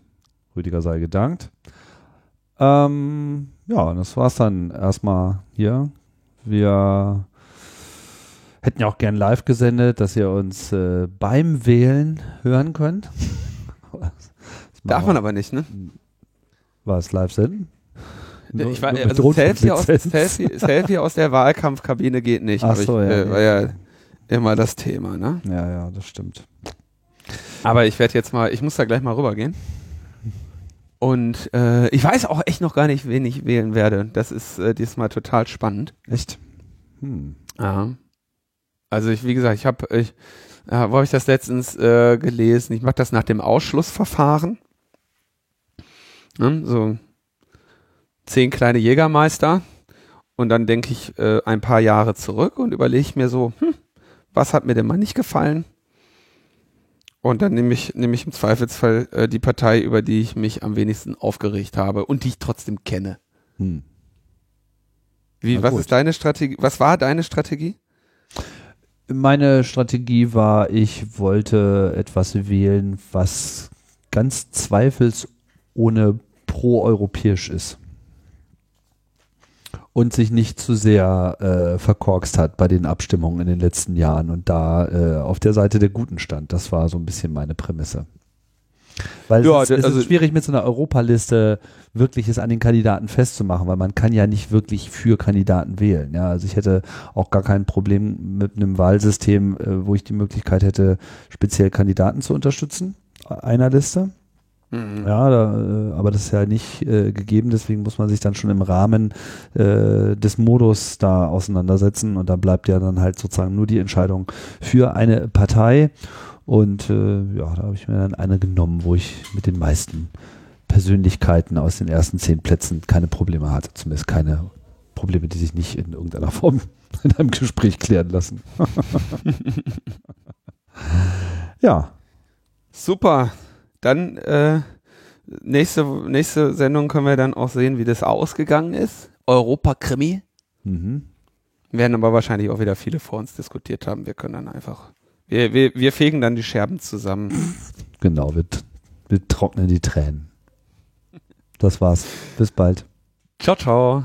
Rüdiger sei gedankt. Ähm, ja, das war's dann erstmal hier. Wir hätten ja auch gern live gesendet, dass ihr uns äh, beim Wählen hören könnt. Darf man aber nicht, ne? Was, live senden? Ich war, also Selfie aus, Selfie, Selfie aus der Wahlkampfkabine geht nicht. Ach so, ich, ja, äh, war ja immer das Thema, ne? Ja, ja, das stimmt. Aber ich werde jetzt mal, ich muss da gleich mal rübergehen. Und äh, ich weiß auch echt noch gar nicht, wen ich wählen werde. Das ist äh, diesmal total spannend. Echt? Hm. Ja. Also ich, wie gesagt, ich habe, ich, äh, wo habe ich das letztens äh, gelesen? Ich mache das nach dem Ausschlussverfahren. Ne? So zehn kleine Jägermeister und dann denke ich äh, ein paar Jahre zurück und überlege mir so, hm, was hat mir denn mal nicht gefallen? Und dann nehme ich, nehme ich im Zweifelsfall äh, die Partei, über die ich mich am wenigsten aufgeregt habe und die ich trotzdem kenne. Hm. Wie, Na was gut. ist deine Strategie? Was war deine Strategie? Meine Strategie war, ich wollte etwas wählen, was ganz zweifelsohne pro-europäisch ist und sich nicht zu sehr äh, verkorkst hat bei den Abstimmungen in den letzten Jahren und da äh, auf der Seite der Guten stand. Das war so ein bisschen meine Prämisse. Weil ja, es, ist, es also ist schwierig mit so einer Europaliste wirklich es an den Kandidaten festzumachen, weil man kann ja nicht wirklich für Kandidaten wählen. Ja, also ich hätte auch gar kein Problem mit einem Wahlsystem, äh, wo ich die Möglichkeit hätte, speziell Kandidaten zu unterstützen einer Liste. Mhm. Ja, da, äh, aber das ist ja nicht äh, gegeben, deswegen muss man sich dann schon im Rahmen äh, des Modus da auseinandersetzen und da bleibt ja dann halt sozusagen nur die Entscheidung für eine Partei und äh, ja, da habe ich mir dann eine genommen, wo ich mit den meisten Persönlichkeiten aus den ersten zehn Plätzen keine Probleme hatte, zumindest keine Probleme, die sich nicht in irgendeiner Form in einem Gespräch klären lassen. ja. Super dann äh, nächste, nächste Sendung können wir dann auch sehen, wie das ausgegangen ist. Europa-Krimi. Mhm. Werden aber wahrscheinlich auch wieder viele vor uns diskutiert haben. Wir können dann einfach, wir, wir, wir fegen dann die Scherben zusammen. Genau, wird, Wir trocknen die Tränen. Das war's. Bis bald. Ciao, ciao.